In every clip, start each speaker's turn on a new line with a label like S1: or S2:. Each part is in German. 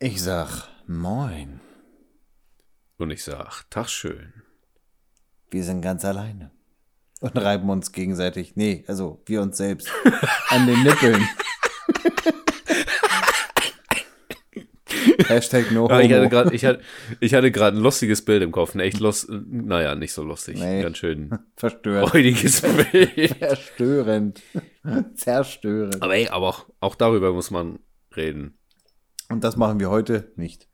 S1: Ich sag Moin.
S2: Und ich sag, Tag schön.
S1: Wir sind ganz alleine. Und reiben uns gegenseitig, nee, also wir uns selbst, an den Nippeln. Hashtag no
S2: Ja, ich hatte gerade ich hatte, ich hatte gerade ein lustiges Bild im Kopf. Ein echt lust, naja, nicht so lustig.
S1: Nee.
S2: Ganz schön
S1: Verstörend.
S2: räudiges Bild.
S1: Verstörend. Zerstörend.
S2: Aber ey, aber auch, auch darüber muss man reden.
S1: Und das machen wir heute nicht.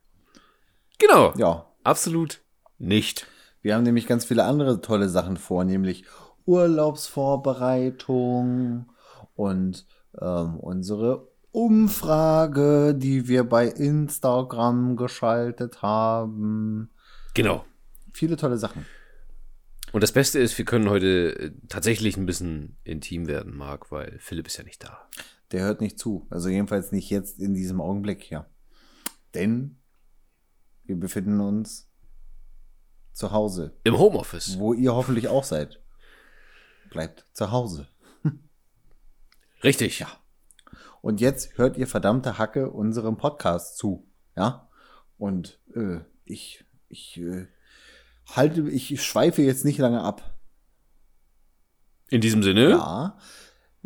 S2: Genau.
S1: Ja,
S2: Absolut nicht.
S1: wir haben nämlich ganz viele andere tolle Sachen vor, nämlich Urlaubsvorbereitung und ähm, unsere Umfrage, die wir bei Instagram geschaltet haben.
S2: Genau.
S1: Viele tolle Sachen.
S2: Und das Beste ist, wir können heute äh, tatsächlich ein bisschen intim werden, Marc, weil Philipp ist ja nicht da.
S1: Der hört nicht zu. Also jedenfalls nicht jetzt in diesem Augenblick hier. Denn wir befinden uns zu Hause,
S2: Im Homeoffice.
S1: wo ihr hoffentlich auch seid. Bleibt zu Hause.
S2: Richtig.
S1: Ja. Und jetzt hört ihr verdammte Hacke unserem Podcast zu. Ja. Und äh, ich, ich äh, halte, ich schweife jetzt nicht lange ab.
S2: In diesem Sinne,
S1: Ja.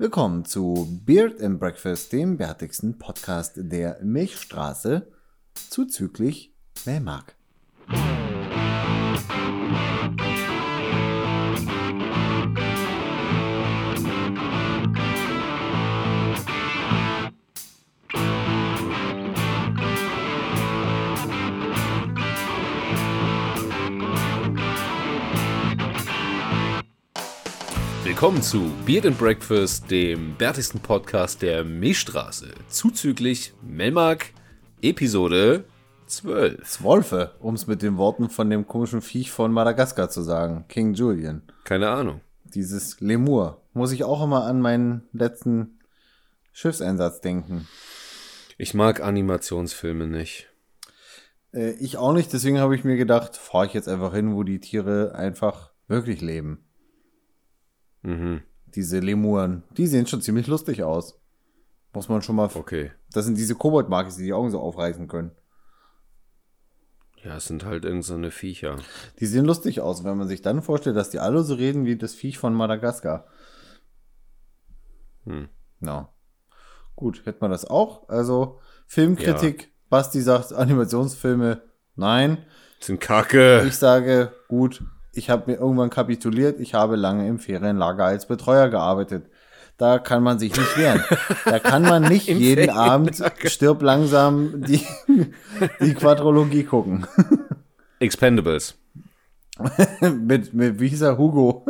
S1: Willkommen zu Beard and Breakfast, dem bärtigsten Podcast der Milchstraße, zuzüglich Melmark.
S2: Willkommen zu Beard and Breakfast, dem bärtigsten Podcast der Milchstraße. Zuzüglich Melmark, Episode 12.
S1: Wolfe, um es mit den Worten von dem komischen Viech von Madagaskar zu sagen, King Julian.
S2: Keine Ahnung.
S1: Dieses Lemur. Muss ich auch immer an meinen letzten Schiffseinsatz denken.
S2: Ich mag Animationsfilme nicht.
S1: Äh, ich auch nicht, deswegen habe ich mir gedacht, fahre ich jetzt einfach hin, wo die Tiere einfach wirklich leben.
S2: Mhm.
S1: Diese Lemuren, die sehen schon ziemlich lustig aus. Muss man schon mal.
S2: Okay.
S1: Das sind diese Koboldmarkis, die die Augen so aufreißen können.
S2: Ja, es sind halt irgend so Viecher.
S1: Die sehen lustig aus, wenn man sich dann vorstellt, dass die alle so reden wie das Viech von Madagaskar.
S2: Hm.
S1: Ja. Gut, hätte man das auch. Also, Filmkritik, Basti sagt Animationsfilme, nein.
S2: Sind kacke.
S1: Ich sage, gut, ich habe mir irgendwann kapituliert, ich habe lange im Ferienlager als Betreuer gearbeitet. Da kann man sich nicht wehren. Da kann man nicht jeden Abend stirb langsam die, die Quadrologie gucken.
S2: Expendables.
S1: mit, mit, wie hieß er, Hugo?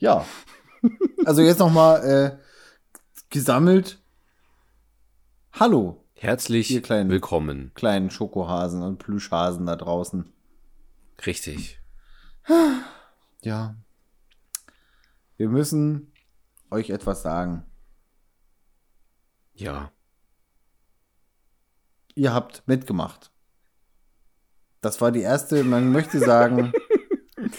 S1: ja. Also jetzt nochmal äh, gesammelt. Hallo,
S2: Herzlich
S1: Ihr kleinen-
S2: willkommen.
S1: kleinen Schokohasen und Plüschhasen da draußen.
S2: Richtig.
S1: Ja. Wir müssen euch etwas sagen.
S2: Ja.
S1: Ihr habt mitgemacht. Das war die erste, man möchte sagen,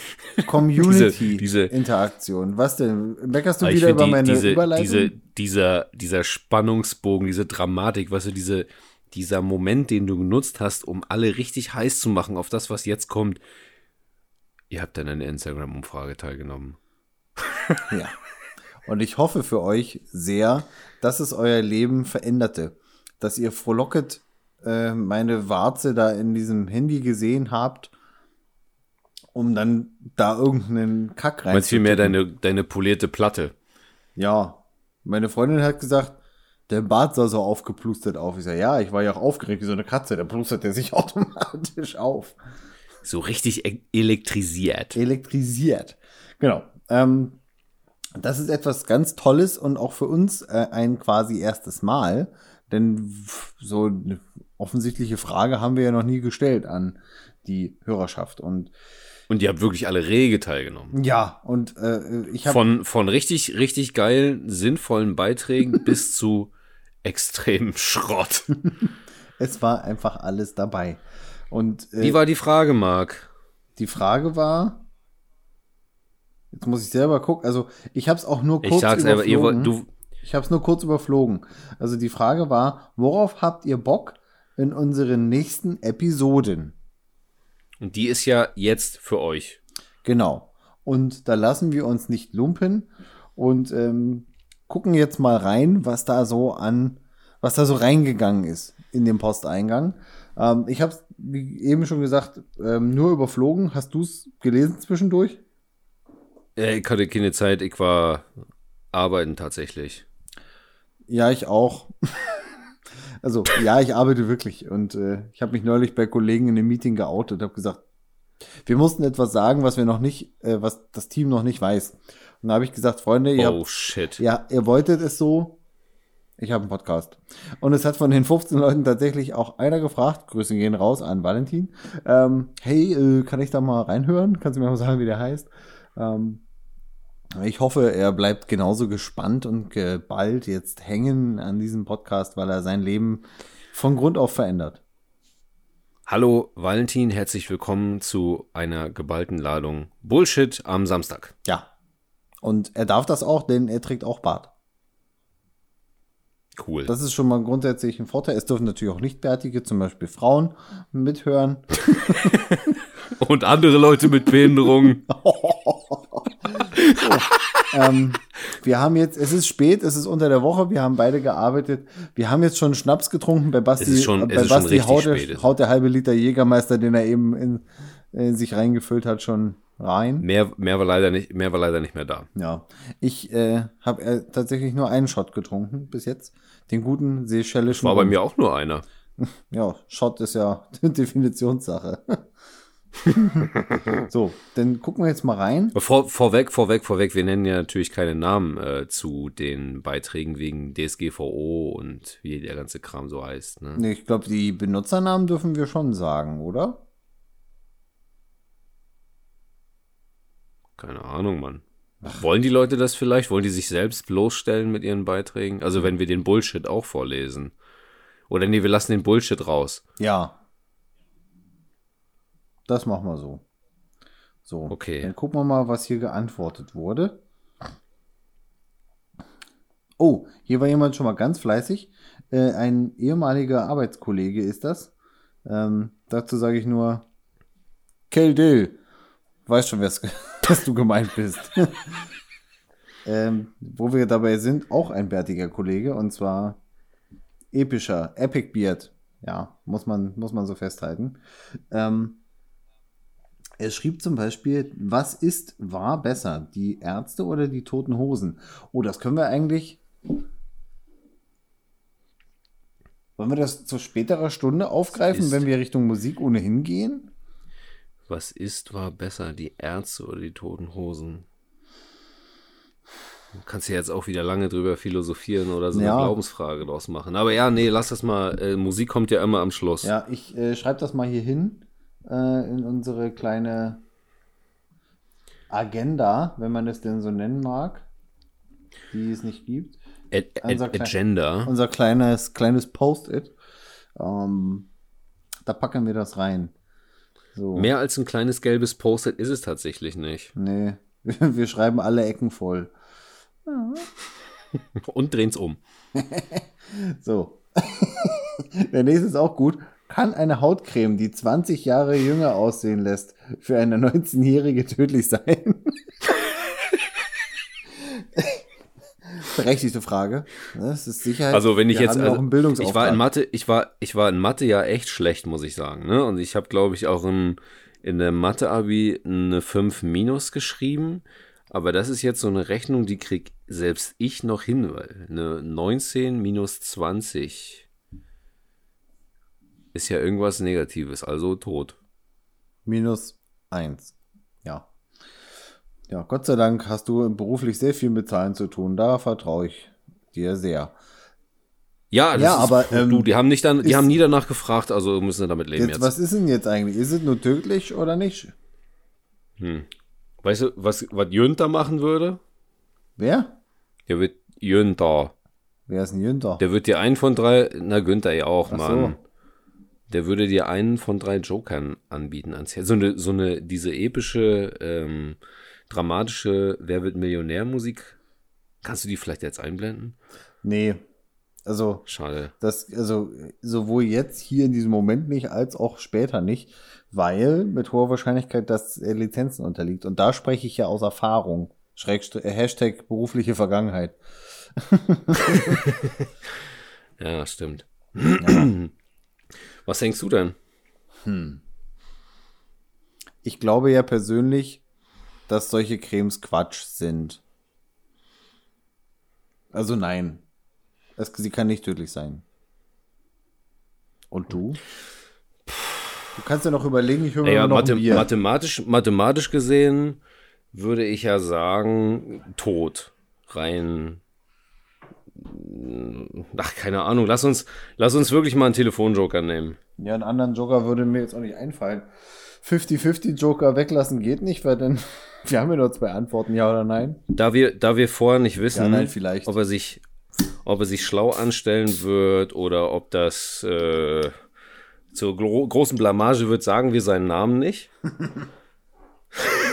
S1: Community-Interaktion. Was denn? Meckerst du
S2: ich
S1: wieder über
S2: die,
S1: meine
S2: diese,
S1: Überleitung?
S2: diese, dieser, dieser Spannungsbogen, diese Dramatik, weißt du, diese, dieser Moment, den du genutzt hast, um alle richtig heiß zu machen auf das, was jetzt kommt. Ihr habt an einer Instagram-Umfrage teilgenommen.
S1: Ja. Und ich hoffe für euch sehr, dass es euer Leben veränderte. Dass ihr frohlocket äh, meine Warze da in diesem Handy gesehen habt, um dann da irgendeinen Kack rein
S2: Meinst vielmehr deine, deine polierte Platte.
S1: Ja. Meine Freundin hat gesagt, der Bart sah so aufgeplustert auf. Ich sage, ja, ich war ja auch aufgeregt wie so eine Katze. Da plustert er sich automatisch auf.
S2: So richtig e elektrisiert.
S1: elektrisiert. Genau. Ähm, das ist etwas ganz Tolles und auch für uns äh, ein quasi erstes Mal, denn so eine offensichtliche Frage haben wir ja noch nie gestellt an die Hörerschaft. Und
S2: Und ihr habt wirklich alle rege teilgenommen.
S1: ja, und äh, ich habe
S2: Von, von richtig, richtig geilen, sinnvollen Beiträgen bis zu extremem Schrott.
S1: es war einfach alles dabei. Und äh,
S2: Wie war die Frage, Marc?
S1: die Frage war, jetzt muss ich selber gucken, also ich habe es auch nur kurz
S2: Ich sag's einfach, ihr, wollt-
S1: überflogen.
S2: du,
S1: Ich habe es nur kurz überflogen. Also die Frage war, worauf habt ihr Bock in unseren nächsten Episoden?
S2: Und die ist ja jetzt für euch.
S1: Genau. Und da lassen wir uns nicht lumpen und ähm, gucken jetzt mal rein, was da so an, was da so reingegangen ist in den Posteingang. Ähm, ich habe es, wie eben schon gesagt, ähm, nur überflogen. Hast du es gelesen zwischendurch?
S2: Äh, ich hatte keine Zeit, ich war arbeiten tatsächlich.
S1: Ja, ich auch. also, ja, ich arbeite wirklich. Und äh, ich habe mich neulich bei Kollegen in einem Meeting geoutet, habe gesagt, wir mussten etwas sagen, was wir noch nicht, äh, was das Team noch nicht weiß. Und da habe ich gesagt, Freunde, ihr,
S2: Oh
S1: habt,
S2: shit.
S1: ja, ihr wolltet es so. Ich habe einen Podcast. Und es hat von den 15 Leuten tatsächlich auch einer gefragt, Grüße gehen raus an Valentin. Ähm, hey, äh, kann ich da mal reinhören? Kannst du mir mal sagen, wie der heißt? Ähm, ich hoffe, er bleibt genauso gespannt und geballt jetzt hängen an diesem Podcast, weil er sein Leben von Grund auf verändert.
S2: Hallo Valentin, herzlich willkommen zu einer geballten Ladung Bullshit am Samstag.
S1: Ja. Und er darf das auch, denn er trägt auch Bart.
S2: Cool.
S1: Das ist schon mal grundsätzlich ein Vorteil. Es dürfen natürlich auch Nichtbärtige, zum Beispiel Frauen, mithören.
S2: Und andere Leute mit
S1: Ähm, wir haben jetzt, es ist spät, es ist unter der Woche, wir haben beide gearbeitet. Wir haben jetzt schon Schnaps getrunken. Bei Basti,
S2: Es ist schon-
S1: äh, bei Basti haut, der, haut der halbe Liter Jägermeister, den er eben in, in sich reingefüllt hat, schon rein.
S2: Mehr, mehr war leider nicht, mehr war leider nicht mehr da.
S1: Ja, ich äh, habe äh, tatsächlich nur einen Shot getrunken bis jetzt. Den guten seychellischen.
S2: War bei mir auch nur einer.
S1: Ja, Shot ist ja Definitionssache. so, dann gucken wir jetzt mal rein.
S2: Vor, vorweg, vorweg, vorweg, wir nennen ja natürlich keine Namen äh, zu den Beiträgen wegen DSGVO und wie der ganze Kram so heißt. Ne?
S1: Nee, Ich glaube, die Benutzernamen dürfen wir schon sagen, oder?
S2: Keine Ahnung, Mann. Wollen die Leute das vielleicht? Wollen die sich selbst bloßstellen mit ihren Beiträgen? Also wenn wir den Bullshit auch vorlesen. Oder nee, wir lassen den Bullshit raus.
S1: Ja. Das machen wir so. So.
S2: Okay.
S1: Dann gucken wir mal, was hier geantwortet wurde. Oh, hier war jemand schon mal ganz fleißig. Äh, ein ehemaliger Arbeitskollege ist das. Ähm, dazu sage ich nur Kel Dill. Weiß schon, dass du gemeint bist. ähm, wo wir dabei sind, auch ein bärtiger Kollege und zwar epischer, Epic Beard. Ja, muss man, muss man so festhalten. Ähm, er schrieb zum Beispiel, was ist, war besser, die Ärzte oder die Toten Hosen? Oh, das können wir eigentlich. Wollen wir das zu späterer Stunde aufgreifen,
S2: ist-
S1: wenn wir Richtung Musik ohnehin gehen?
S2: Was ist, war besser, die Ärzte oder die Toten Hosen? Du kannst ja jetzt auch wieder lange drüber philosophieren oder so eine
S1: Ja.
S2: Glaubensfrage draus machen. Aber ja, nee, lass das mal. Äh, Musik kommt ja immer am Schluss.
S1: Ja, ich äh, schreibe das mal hier hin äh, in unsere kleine Agenda, wenn man es denn so nennen mag, die es nicht gibt.
S2: Ad
S1: Unser
S2: Ad
S1: Klein-
S2: Agenda.
S1: Unser kleines, kleines Post-it. Ähm, da packen wir das rein. So.
S2: Mehr als ein kleines gelbes Post-it ist es tatsächlich nicht.
S1: Nee, wir schreiben alle Ecken voll.
S2: Und drehen's um.
S1: So. Der nächste ist auch gut. Kann eine Hautcreme, die 20 Jahre jünger aussehen lässt, für eine 19-Jährige tödlich sein? Berechtigte Frage. Das ist Sicherheit.
S2: Also wenn ich
S1: Wir
S2: jetzt, also, ich war in Mathe, ich war, ich war in Mathe ja echt schlecht, muss ich sagen. Ne? Und ich habe, glaube ich, auch in, in der Mathe-Abi eine 5 minus geschrieben. Aber das ist jetzt so eine Rechnung, die krieg selbst ich noch hin, weil eine 19 minus 20 ist ja irgendwas Negatives, also tot.
S1: Minus eins. Ja. Ja, Gott sei Dank hast du beruflich sehr viel mit Zahlen zu tun. Da vertraue ich dir sehr.
S2: Ja,
S1: Ja,
S2: ist,
S1: aber,
S2: du,
S1: ähm,
S2: die haben nicht dann, die
S1: ist-
S2: haben nie danach gefragt, also müssen wir damit leben
S1: Jetzt,
S2: jetzt.
S1: was ist denn jetzt eigentlich? Ist es nur tödlich oder nicht?
S2: Weißt du, was, was Jünter machen würde?
S1: Wer?
S2: Der wird Jünter.
S1: Wer ist ein Jünter?
S2: Der wird dir einen von drei, na Günther ja auch,
S1: Ach
S2: Mann.
S1: so.
S2: Der würde dir einen von drei Jokern anbieten ans Herz. So eine, so eine, diese epische, ähm, dramatische Wer wird Millionär Musik. Kannst du die vielleicht jetzt einblenden?
S1: Nee. Also,
S2: Schade.
S1: das, also sowohl jetzt hier in diesem Moment nicht, als auch später nicht, weil mit hoher Wahrscheinlichkeit das Lizenzen unterliegt. Und da spreche ich ja aus Erfahrung. Schrägst- äh, Hashtag berufliche Vergangenheit.
S2: Ja, stimmt. Was denkst du denn?
S1: Ich glaube ja persönlich, dass solche Cremes Quatsch sind. Also nein. Es, sie kann nicht tödlich sein. Und du? Du kannst ja noch überlegen, ich höre mir
S2: Ja,
S1: noch
S2: Mathe
S1: Bier.
S2: mathematisch, mathematisch gesehen würde ich ja sagen, tot. Rein. Ach, keine Ahnung. Lass uns, lass uns wirklich mal einen Telefonjoker nehmen.
S1: Ja, einen anderen Joker würde mir jetzt auch nicht einfallen. 50-50 Joker weglassen geht nicht, weil dann, wir haben ja nur zwei Antworten, ja oder nein.
S2: Da wir, da wir vorher nicht wissen,
S1: Ja, nein, vielleicht.
S2: ob er sich, ob er sich schlau anstellen wird oder ob das äh, zur gro großen Blamage wird, sagen wir seinen Namen nicht.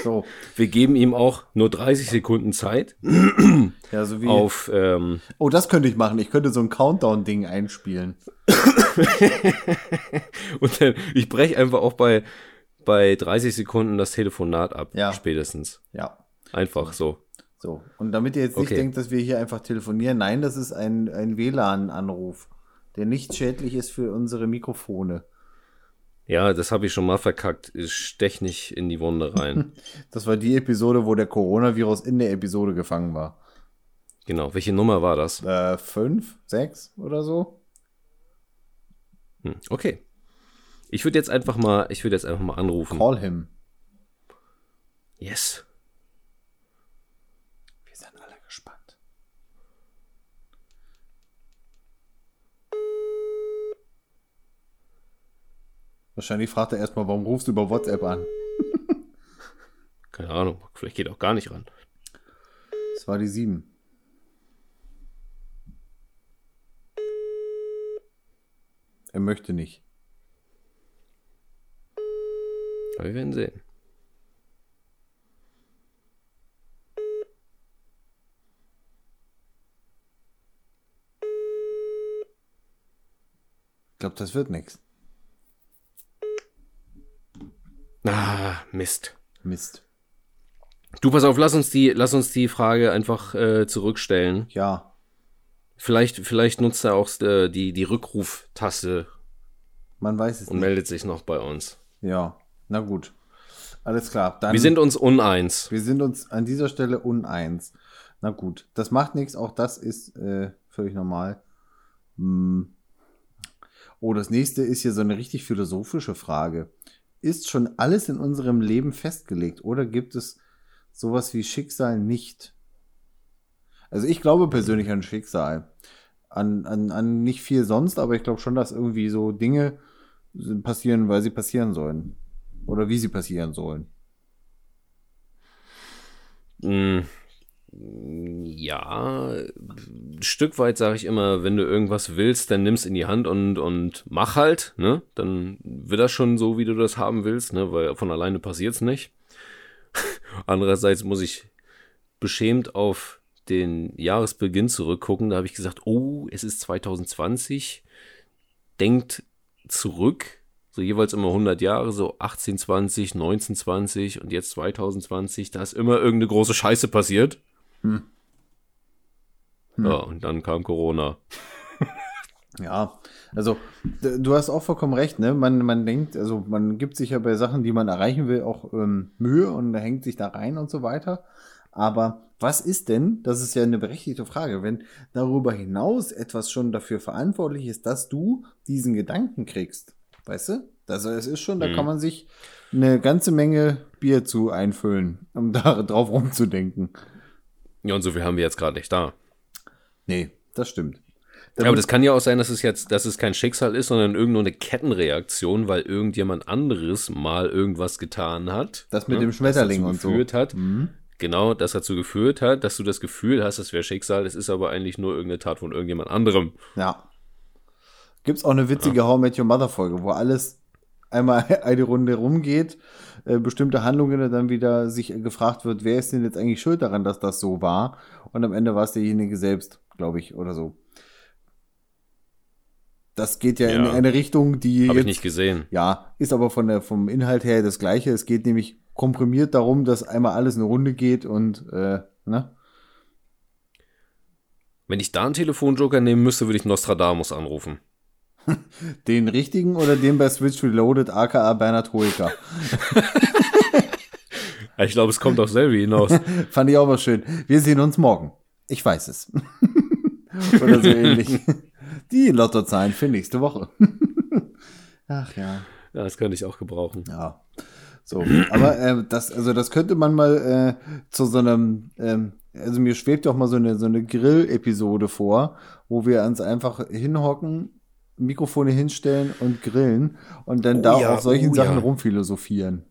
S1: So,
S2: Wir geben ihm auch nur 30 Sekunden Zeit
S1: ja, so wie.
S2: auf. Ähm,
S1: Oh, das könnte ich machen. Ich könnte so ein Countdown-Ding einspielen.
S2: und dann, ich breche einfach auch bei, bei 30 Sekunden das Telefonat ab.
S1: Ja.
S2: Spätestens.
S1: Ja.
S2: Einfach so.
S1: So. Und damit ihr jetzt nicht
S2: Okay.
S1: denkt, dass wir hier einfach telefonieren, nein, das ist ein, ein WLAN-Anruf, der nicht schädlich ist für unsere Mikrofone.
S2: Ja, das habe ich schon mal verkackt. Ich stech nicht in die Wunde rein.
S1: Das war die Episode, wo der Coronavirus in der Episode gefangen war.
S2: genau. Welche Nummer war das?
S1: Äh, fünf, sechs oder so?
S2: Hm, okay. Ich würde jetzt einfach mal, ich würde jetzt einfach mal anrufen.
S1: Call him.
S2: Yes.
S1: Wir sind alle gespannt. Wahrscheinlich fragt er erstmal, warum rufst du über WhatsApp an?
S2: Keine Ahnung. Vielleicht geht auch gar nicht ran.
S1: Das war die sieben. Er möchte nicht.
S2: Aber wir werden sehen.
S1: Ich glaube, das wird nichts.
S2: Ah, Mist.
S1: Mist.
S2: Du, pass auf, lass uns die, lass uns die Frage einfach äh, zurückstellen.
S1: Ja.
S2: Vielleicht, vielleicht nutzt er auch äh, die, die Rückruftaste
S1: Man weiß es
S2: und
S1: nicht.
S2: meldet sich noch bei uns.
S1: Ja. Na gut. Alles klar. Dann
S2: Wir sind uns uneins.
S1: Wir sind uns an dieser Stelle uneins. Na gut, das macht nichts, auch das ist äh, völlig normal. Hm. Oh, das nächste ist hier so eine richtig philosophische Frage. Ist schon alles in unserem Leben festgelegt oder gibt es sowas wie Schicksal nicht? Also ich glaube persönlich an Schicksal. An, an, an nicht viel sonst, aber ich glaube schon, dass irgendwie so Dinge passieren, weil sie passieren sollen. Oder wie sie passieren sollen.
S2: Mm, Ja, ein Stück weit sage ich immer, wenn du irgendwas willst, dann nimm's in die Hand und, und mach halt, ne? Dann wird das schon so, wie du das haben willst, ne? Weil von alleine passiert's nicht. Andererseits muss ich beschämt auf den Jahresbeginn zurückgucken. Da habe ich gesagt, oh, es ist 2020. Denkt zurück, so jeweils immer 100 Jahre, so 1820, 1920 und jetzt 2020. Da ist immer irgendeine große Scheiße passiert. Ja, und dann kam Corona.
S1: Ja, also du hast auch vollkommen recht, ne? Man, man denkt, also man gibt sich ja bei Sachen, die man erreichen will, auch ähm, Mühe und hängt sich da rein und so weiter. Aber was ist denn, das ist ja eine berechtigte Frage, wenn darüber hinaus etwas schon dafür verantwortlich ist, dass du diesen Gedanken kriegst? Weißt du? Also es ist schon, da kann man sich eine ganze Menge Bier zu einfüllen, um da drauf rumzudenken.
S2: Ja, und so viel haben wir jetzt gerade nicht da.
S1: Nee, das stimmt.
S2: Ja, aber das kann ja auch sein, dass es jetzt, dass es kein Schicksal ist, sondern irgendeine Kettenreaktion, weil irgendjemand anderes mal irgendwas getan hat.
S1: Das mit
S2: ne,
S1: dem Schmetterling
S2: das
S1: und so.
S2: geführt hat. Genau, das dazu geführt hat, dass du das Gefühl hast, es wäre Schicksal, es ist aber eigentlich nur irgendeine Tat von irgendjemand anderem.
S1: Ja. Gibt's auch eine witzige How I Met Your Mother Folge, wo alles einmal eine Runde rumgeht, äh, bestimmte Handlungen dann wieder sich gefragt wird, wer ist denn jetzt eigentlich schuld daran, dass das so war? Und am Ende war es derjenige selbst, glaube ich, oder so. Das geht ja, ja. in eine Richtung, die.
S2: Habe ich nicht gesehen.
S1: Ja, ist aber von der, vom Inhalt her das gleiche. Es geht nämlich komprimiert darum, dass einmal alles eine Runde geht und, äh, ne?
S2: Wenn ich da einen Telefonjoker nehmen müsste, würde ich Nostradamus anrufen.
S1: Den richtigen oder den bei Switch Reloaded, aka Bernhard Hoeker?
S2: ich glaube, es kommt auf selbe hinaus.
S1: Fand ich auch mal schön. Wir sehen uns morgen. Ich weiß es. oder so ähnlich. Die Lottozahlen für nächste Woche. Ach ja.
S2: Ja, das könnte ich auch gebrauchen.
S1: Ja. So, aber äh, das, also das könnte man mal äh, zu so einem, ähm, also mir schwebt doch mal so eine, so eine Grill-Episode vor, wo wir uns einfach hinhocken, Mikrofone hinstellen und grillen und dann oh da ja, auf solchen oh Sachen ja. rumphilosophieren.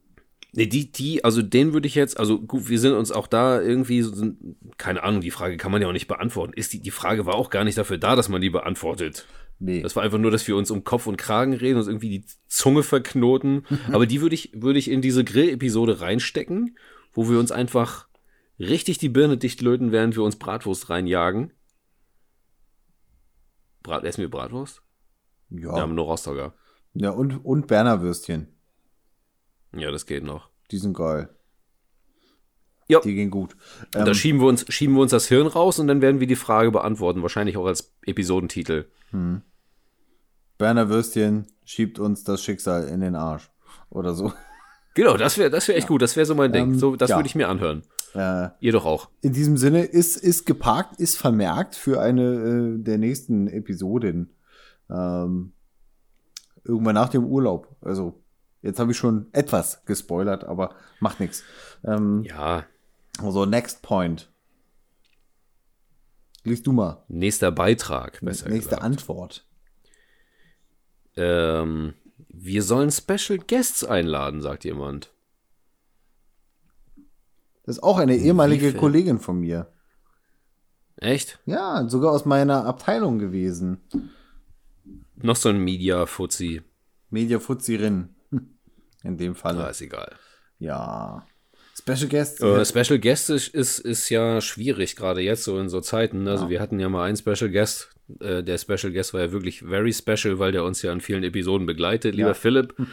S2: Nee, die, die, also den würde ich jetzt, also gut, wir sind uns auch da irgendwie, so, keine Ahnung, die Frage kann man ja auch nicht beantworten. Ist die, die Frage war auch gar nicht dafür da, dass man die beantwortet. Nee. Das war einfach nur, dass wir uns um Kopf und Kragen reden, uns irgendwie die Zunge verknoten. Aber die würde ich, würde ich in diese Grill-Episode reinstecken, wo wir uns einfach richtig die Birne dicht löten, während wir uns Bratwurst reinjagen. Brat, essen wir Bratwurst? Ja. Wir haben nur Rostocker.
S1: Ja, und, und Berner Würstchen.
S2: Ja, das geht noch.
S1: Die sind geil.
S2: Ja.
S1: Die gehen gut.
S2: Und ähm, da schieben wir, uns, schieben wir uns das Hirn raus und dann werden wir die Frage beantworten. Wahrscheinlich auch als Episodentitel. Hm.
S1: Berner Würstchen schiebt uns das Schicksal in den Arsch. Oder so.
S2: Genau, das wäre das wär echt ja. gut. Das wäre so mein Ding. Ähm, so, das ja. würde ich mir anhören. Äh, Ihr doch auch.
S1: In diesem Sinne ist, ist geparkt, ist vermerkt für eine äh, der nächsten Episoden. Ähm, irgendwann nach dem Urlaub. Also Jetzt habe ich schon etwas gespoilert, aber macht nichts. Ähm,
S2: ja.
S1: Also, Next Point. Liest du mal.
S2: Nächster Beitrag,
S1: besser Nächste gesagt. Antwort.
S2: Ähm, wir sollen Special Guests einladen, sagt jemand.
S1: Das ist auch eine ehemalige Kollegin von mir.
S2: Echt?
S1: Ja, sogar aus meiner Abteilung gewesen.
S2: Noch so ein Media-Fuzzi.
S1: Media-Fuzzi-Rin in dem Fall.
S2: Ja, ist egal.
S1: Ja. Special Guest.
S2: Äh, Special Guest ist, ist, ist ja schwierig, gerade jetzt so in so Zeiten. Also ja. wir hatten ja mal einen Special Guest. Äh, der Special Guest war ja wirklich very special, weil der uns ja in vielen Episoden begleitet. Lieber ja. Philipp. Hm.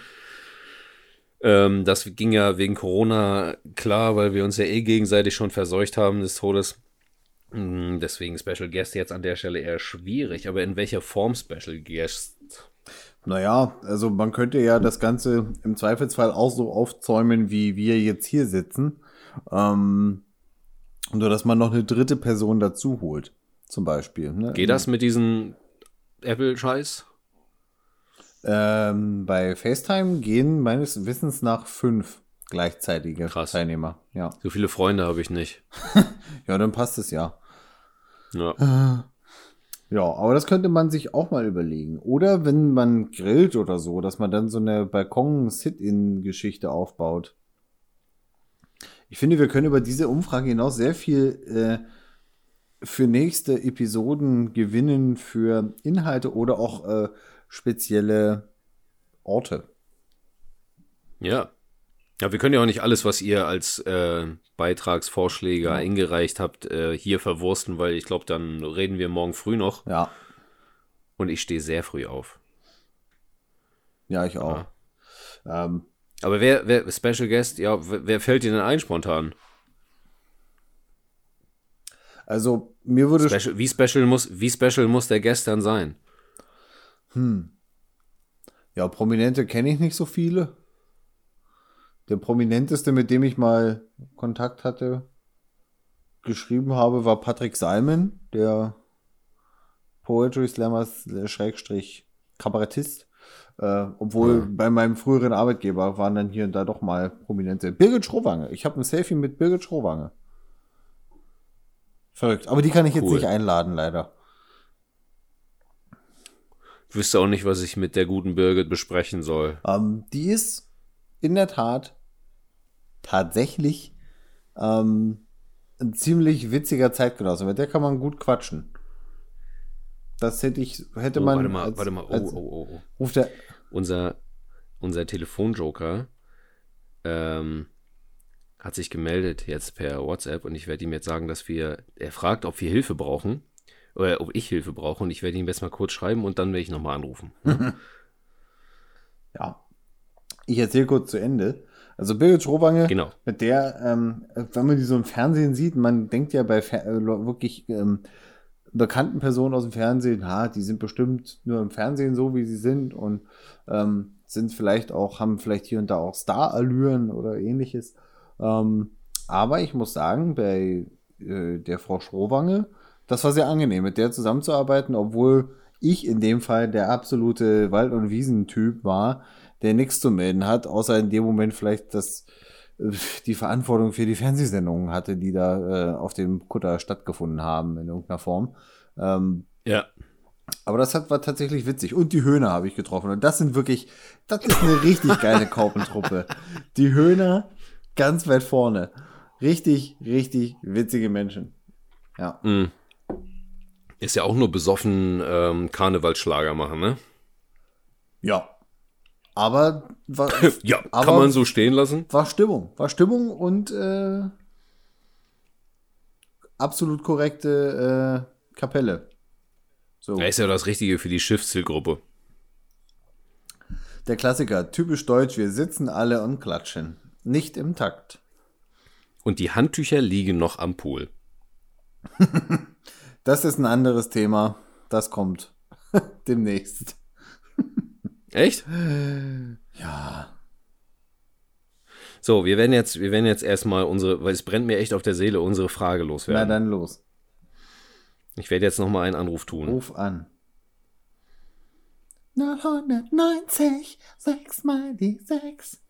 S2: Ähm, das ging ja wegen Corona klar, weil wir uns ja eh gegenseitig schon verseucht haben des Todes. Hm, deswegen Special Guest jetzt an der Stelle eher schwierig. Aber in welcher Form Special Guest?
S1: Naja, also man könnte ja das Ganze im Zweifelsfall auch so aufzäumen, wie wir jetzt hier sitzen. Ähm, nur, dass man noch eine dritte Person dazu holt, zum Beispiel. Ne?
S2: Geht das mit diesem Apple-Scheiß?
S1: Ähm, bei FaceTime gehen meines Wissens nach fünf gleichzeitige Krass. Teilnehmer. Ja.
S2: So viele Freunde habe ich nicht.
S1: ja, dann passt es ja.
S2: Ja.
S1: Ja, aber das könnte man sich auch mal überlegen. Oder wenn man grillt oder so, dass man dann so eine Balkon-Sit-In-Geschichte aufbaut. Ich finde, wir können über diese Umfrage hinaus sehr viel äh, für nächste Episoden gewinnen, für Inhalte oder auch äh, spezielle Orte.
S2: Ja. Ja, wir können ja auch nicht alles, was ihr als äh, Beitragsvorschläge ja. eingereicht habt, äh, hier verwursten, weil ich glaube, dann reden wir morgen früh noch.
S1: Ja.
S2: Und ich stehe sehr früh auf.
S1: Ja, ich auch.
S2: Ja. Ähm, Aber wer, wer, Special Guest, ja, wer fällt dir denn ein spontan?
S1: Also, mir würde.
S2: Special, wie, special muss, wie special muss der Guest dann sein?
S1: Hm. Ja, Prominente kenne ich nicht so viele. Der prominenteste, mit dem ich mal Kontakt hatte, geschrieben habe, war Patrick Salmon, der Poetry Slammer Schrägstrich Kabarettist. Äh, obwohl ja. bei meinem früheren Arbeitgeber waren dann hier und da doch mal prominente. Birgit Schrowange. Ich habe ein Selfie mit Birgit Schrowange. Verrückt. Aber die kann ich cool. jetzt nicht einladen, leider.
S2: Ich wüsste auch nicht, was ich mit der guten Birgit besprechen soll.
S1: Ähm, die ist in der Tat tatsächlich ähm, ein ziemlich witziger Zeitgenosse. Mit der kann man gut quatschen. Das hätte ich, hätte
S2: oh,
S1: man.
S2: Warte mal, als, warte mal. Oh, oh, oh, oh.
S1: Ruft der.
S2: Unser, unser Telefonjoker, ähm, hat sich gemeldet jetzt per WhatsApp und ich werde ihm jetzt sagen, dass wir, er fragt, ob wir Hilfe brauchen oder ob ich Hilfe brauche und ich werde ihm jetzt mal kurz schreiben und dann werde ich nochmal anrufen.
S1: ja. Ich erzähle kurz zu Ende. Also Birgit Schrowange,
S2: genau.
S1: mit der, ähm, wenn man die so im Fernsehen sieht, man denkt ja bei Fer äh, wirklich ähm, bekannten Personen aus dem Fernsehen, ha, die sind bestimmt nur im Fernsehen so, wie sie sind und ähm, sind vielleicht auch, haben vielleicht hier und da auch Star-Allüren oder ähnliches. Ähm, aber ich muss sagen, bei äh, der Frau Schrowange, das war sehr angenehm, mit der zusammenzuarbeiten, obwohl ich in dem Fall der absolute Wald- und Wiesentyp war, der nichts zu melden hat, außer in dem Moment vielleicht, dass äh, die Verantwortung für die Fernsehsendungen hatte, die da äh, auf dem Kutter stattgefunden haben in irgendeiner Form. Ähm,
S2: ja.
S1: Aber das hat, war tatsächlich witzig. Und die Höhner habe ich getroffen. Und das sind wirklich, das ist eine richtig geile Kaupentruppe. Die Höhner ganz weit vorne. Richtig, richtig witzige Menschen. Ja.
S2: Mm. Ist ja auch nur besoffen ähm, Karnevalsschlager machen, ne?
S1: Ja. Aber war,
S2: ja, aber kann man so stehen lassen.
S1: War Stimmung. War Stimmung und äh, absolut korrekte äh, Kapelle.
S2: So. Er ist ja das Richtige für die Schiffszielgruppe.
S1: Der Klassiker, typisch deutsch, wir sitzen alle und klatschen. Nicht im Takt.
S2: Und die Handtücher liegen noch am Pool.
S1: das ist ein anderes Thema. Das kommt demnächst.
S2: Echt?
S1: Ja.
S2: So, wir werden jetzt, wir werden jetzt erstmal unsere, weil es brennt mir echt auf der Seele, unsere Frage loswerden.
S1: Na dann los.
S2: Ich werde jetzt nochmal einen Anruf tun.
S1: Ruf an. 090, 6 mal die 6.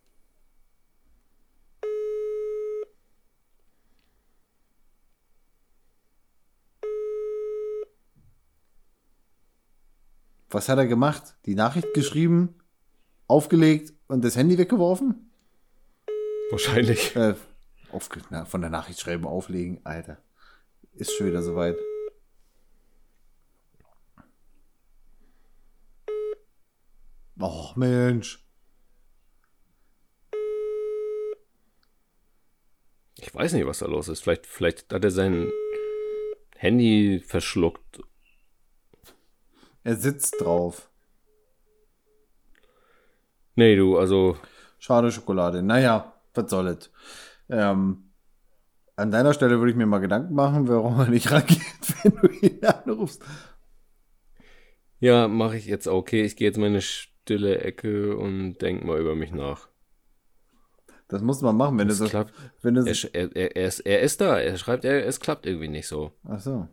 S1: Was hat er gemacht? Die Nachricht geschrieben, aufgelegt und das Handy weggeworfen?
S2: Wahrscheinlich.
S1: Äh, aufge na, von der Nachricht schreiben, auflegen, Alter. Ist schon wieder soweit. Oh, Mensch.
S2: Ich weiß nicht, was da los ist. Vielleicht, vielleicht hat er sein Handy verschluckt.
S1: Er sitzt drauf.
S2: Nee, du, also.
S1: Schade Schokolade. Naja, was soll es. Ähm, an deiner Stelle würde ich mir mal Gedanken machen, warum er nicht rangeht, wenn du ihn anrufst.
S2: Ja, mache ich jetzt okay. Ich gehe jetzt meine stille Ecke und denk mal über mich nach.
S1: Das muss man machen, wenn
S2: es
S1: so.
S2: Klappt.
S1: Wenn
S2: er, er, er, er, ist, er ist da. Er schreibt, er, es klappt irgendwie nicht so.
S1: Ach so.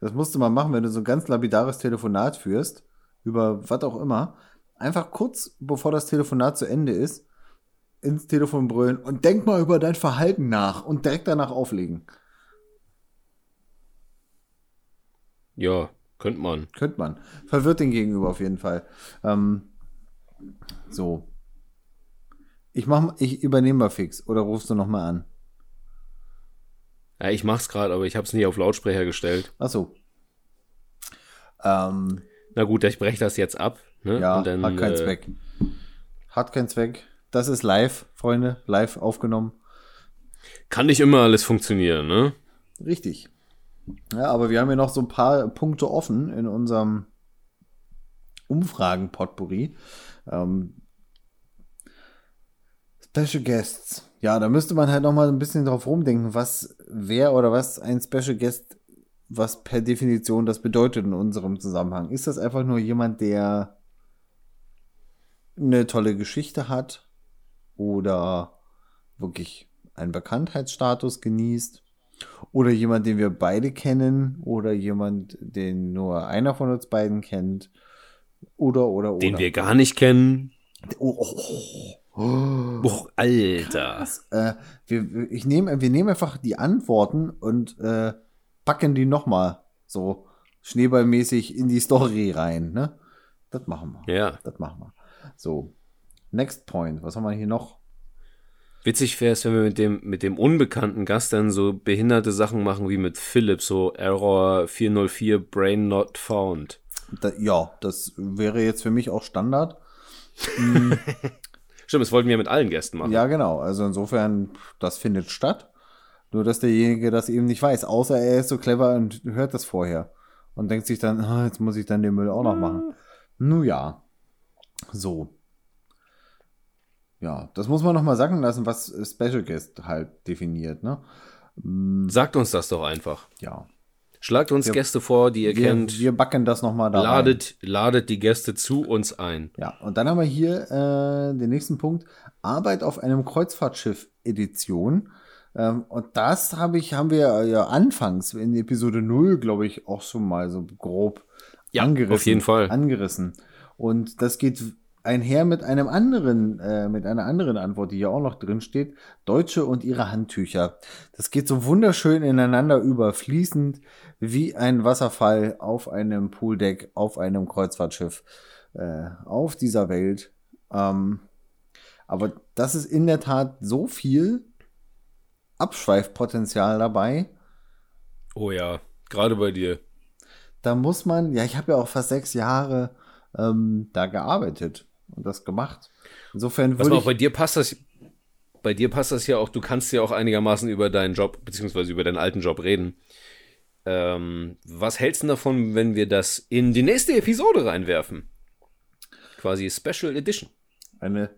S1: Das musst du mal machen, wenn du so ein ganz lapidares Telefonat führst, über was auch immer. Einfach kurz bevor das Telefonat zu Ende ist, ins Telefon brüllen und denk mal über dein Verhalten nach und direkt danach auflegen.
S2: Ja, könnte man.
S1: Könnte man. Verwirrt den Gegenüber auf jeden Fall. Ähm, so. Ich mach, ich übernehme mal fix oder rufst du nochmal an?
S2: Ja, ich mach's gerade, aber ich hab's nie auf Lautsprecher gestellt.
S1: Ach so. Ähm,
S2: Na gut, ich breche das jetzt ab. Ne?
S1: Ja, dann, hat keinen äh, Zweck. Hat keinen Zweck. Das ist live, Freunde, live aufgenommen.
S2: Kann nicht immer alles funktionieren, ne?
S1: Richtig. Ja, aber wir haben ja noch so ein paar Punkte offen in unserem Umfragen-Potpourri. Ähm, Special Guests. Ja, da müsste man halt noch mal ein bisschen drauf rumdenken, was wer oder was ein Special Guest, was per Definition das bedeutet in unserem Zusammenhang. Ist das einfach nur jemand, der eine tolle Geschichte hat oder wirklich einen Bekanntheitsstatus genießt oder jemand, den wir beide kennen oder jemand, den nur einer von uns beiden kennt oder oder oder
S2: den wir gar nicht kennen. Oh, oh, oh. Oh, Alter.
S1: Äh, wir, ich nehm, wir nehmen einfach die Antworten und äh, packen die nochmal so schneeballmäßig in die Story rein. Ne? Das machen wir.
S2: Ja.
S1: Das machen wir. So, next point. Was haben wir hier noch?
S2: Witzig wäre es, wenn wir mit dem, mit dem unbekannten Gast dann so behinderte Sachen machen wie mit Philipp, so Error 404 Brain Not Found.
S1: Da, ja, das wäre jetzt für mich auch Standard.
S2: Stimmt, das wollten wir mit allen Gästen machen.
S1: Ja, genau. Also insofern, das findet statt. Nur, dass derjenige das eben nicht weiß. Außer er ist so clever und hört das vorher. Und denkt sich dann, ah, jetzt muss ich dann den Müll auch noch machen. Nun ja. So. Ja, das muss man noch mal sagen lassen, was Special Guest halt definiert, ne?
S2: Sagt uns das doch einfach.
S1: Ja.
S2: Schlagt uns Gäste vor, die ihr
S1: Wir,
S2: kennt.
S1: wir backen das noch mal da rein.
S2: ladet, ladet die Gäste zu uns ein.
S1: Ja, und dann haben wir hier äh, den nächsten Punkt. Arbeit auf einem Kreuzfahrtschiff Edition. Ähm, und das habe ich, haben wir ja anfangs in Episode 0, glaube ich, auch schon mal so grob
S2: Ja,
S1: angerissen.
S2: auf jeden Fall.
S1: Angerissen. Und das geht einher mit einem anderen, äh, mit einer anderen Antwort, die hier auch noch drin steht. Deutsche und ihre Handtücher. Das geht so wunderschön ineinander über, fließend wie ein Wasserfall auf einem Pooldeck, auf einem Kreuzfahrtschiff, äh, auf dieser Welt. Ähm, aber das ist in der Tat so viel Abschweifpotenzial dabei.
S2: Oh ja, gerade bei dir.
S1: Da muss man, ja, ich habe ja auch fast sechs Jahre ähm, da gearbeitet und das gemacht. Insofern würde ich,
S2: bei dir passt das, bei dir passt das ja auch, du kannst ja auch einigermaßen über deinen Job, beziehungsweise über deinen alten Job reden. Ähm, was hältst du davon, wenn wir das in die nächste Episode reinwerfen? Quasi Special Edition.
S1: eine,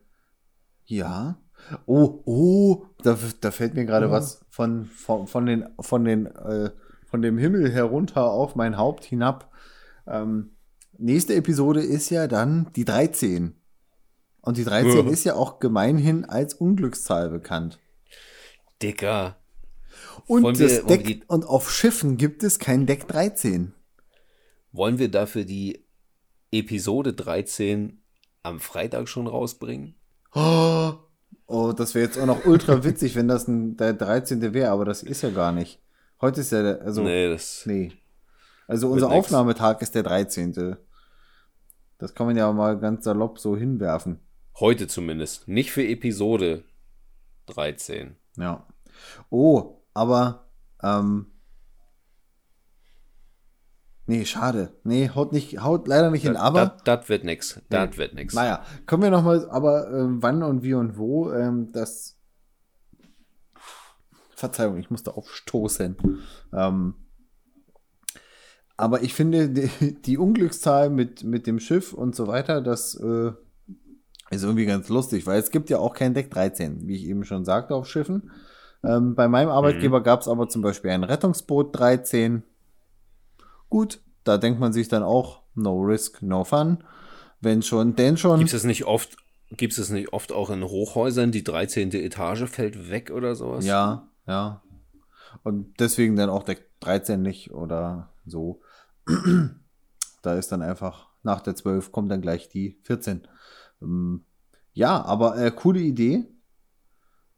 S1: ja. Oh, oh, da, da fällt mir gerade was von, von, von den, von den, äh, von dem Himmel herunter auf mein Haupt hinab. Ähm, nächste Episode ist ja dann die 13. Und die 13
S2: Ja.
S1: ist ja auch gemeinhin als Unglückszahl bekannt.
S2: Dicker.
S1: Und,
S2: Wollen
S1: das
S2: wir
S1: Deck, und auf Schiffen gibt es kein Deck 13.
S2: Wollen wir dafür die Episode 13 am Freitag schon rausbringen?
S1: Oh, oh das wäre jetzt auch noch ultra witzig, wenn das ein, der 13. wäre, aber das ist ja gar nicht. Heute ist ja der, also, nee.
S2: Nee, das.
S1: Also unser
S2: nix.
S1: Aufnahmetag ist der 13. Das kann man ja mal ganz salopp so hinwerfen.
S2: Heute zumindest. Nicht für Episode 13.
S1: Ja. Oh, aber, ähm, nee, schade. Nee, haut nicht, haut leider nicht hin, aber.
S2: Das wird nix. Das wird nix.
S1: Naja, können wir noch mal, aber ähm, wann und wie und wo, ähm, das. Verzeihung, ich musste aufstoßen. Ähm, aber ich finde, die, die Unglückszahl mit, mit dem Schiff und so weiter, das äh, ist irgendwie ganz lustig, weil es gibt ja auch kein Deck 13, wie ich eben schon sagte, auf Schiffen. Ähm, bei meinem Arbeitgeber gab es aber zum Beispiel ein Rettungsboot 13. Gut, da denkt man sich dann auch, no risk, no fun. Wenn schon, denn schon.
S2: Gibt es nicht oft, gibt es nicht oft auch in Hochhäusern, die 13. Etage fällt weg oder sowas?
S1: Ja, ja. Und deswegen dann auch der 13 nicht oder so. da ist dann einfach nach der 12 kommt dann gleich die 14. Ähm, ja, aber äh, coole Idee.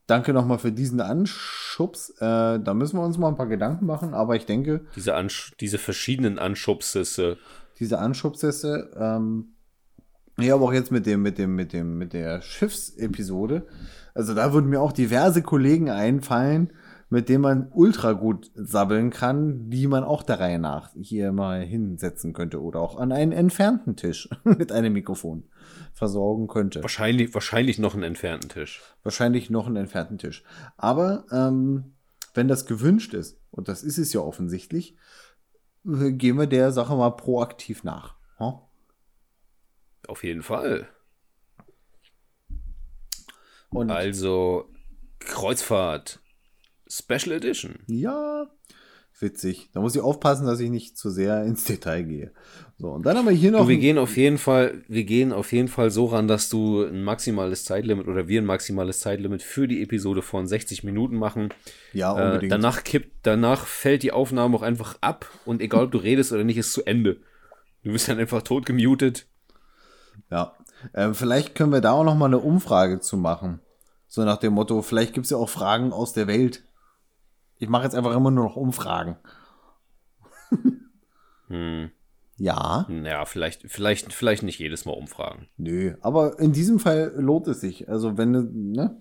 S1: Danke nochmal für diesen Anschubs. Äh, da müssen wir uns mal ein paar Gedanken machen, aber ich denke,
S2: Diese, Ansch diese verschiedenen Anschubsisse.
S1: diese Anschubsätze, ähm, ja, aber auch jetzt mit dem, mit dem, mit dem, mit der Schiffsepisode. Also da würden mir auch diverse Kollegen einfallen, mit denen man ultra gut sabbeln kann, die man auch der Reihe nach hier mal hinsetzen könnte oder auch an einen entfernten Tisch mit einem Mikrofon versorgen könnte.
S2: Wahrscheinlich, wahrscheinlich noch einen entfernten Tisch.
S1: Wahrscheinlich noch einen entfernten Tisch. Aber ähm, wenn das gewünscht ist, und das ist es ja offensichtlich, äh, gehen wir der Sache mal proaktiv nach. Hm?
S2: Auf jeden Fall.
S1: Und
S2: Also Kreuzfahrt Special Edition.
S1: Ja, witzig. Da muss ich aufpassen, dass ich nicht zu sehr ins Detail gehe. So, und dann haben wir hier noch.
S2: Du, wir gehen auf jeden Fall, wir gehen auf jeden Fall so ran, dass du ein maximales Zeitlimit oder wir ein maximales Zeitlimit für die Episode von 60 Minuten machen.
S1: ja,
S2: Äh,
S1: unbedingt.
S2: danach kippt, danach fällt die Aufnahme auch einfach ab und egal ob du redest oder nicht, ist zu Ende. Du bist dann einfach tot gemutet.
S1: ja. Ähm, vielleicht können wir da auch noch mal eine Umfrage zu machen. So nach dem Motto, vielleicht gibt es ja auch Fragen aus der Welt. Ich mache jetzt einfach immer nur noch Umfragen.
S2: Hm.
S1: Ja,
S2: Ja, vielleicht, vielleicht, vielleicht nicht jedes Mal umfragen.
S1: nö. Aber in diesem Fall lohnt es sich. Also wenn du, ne?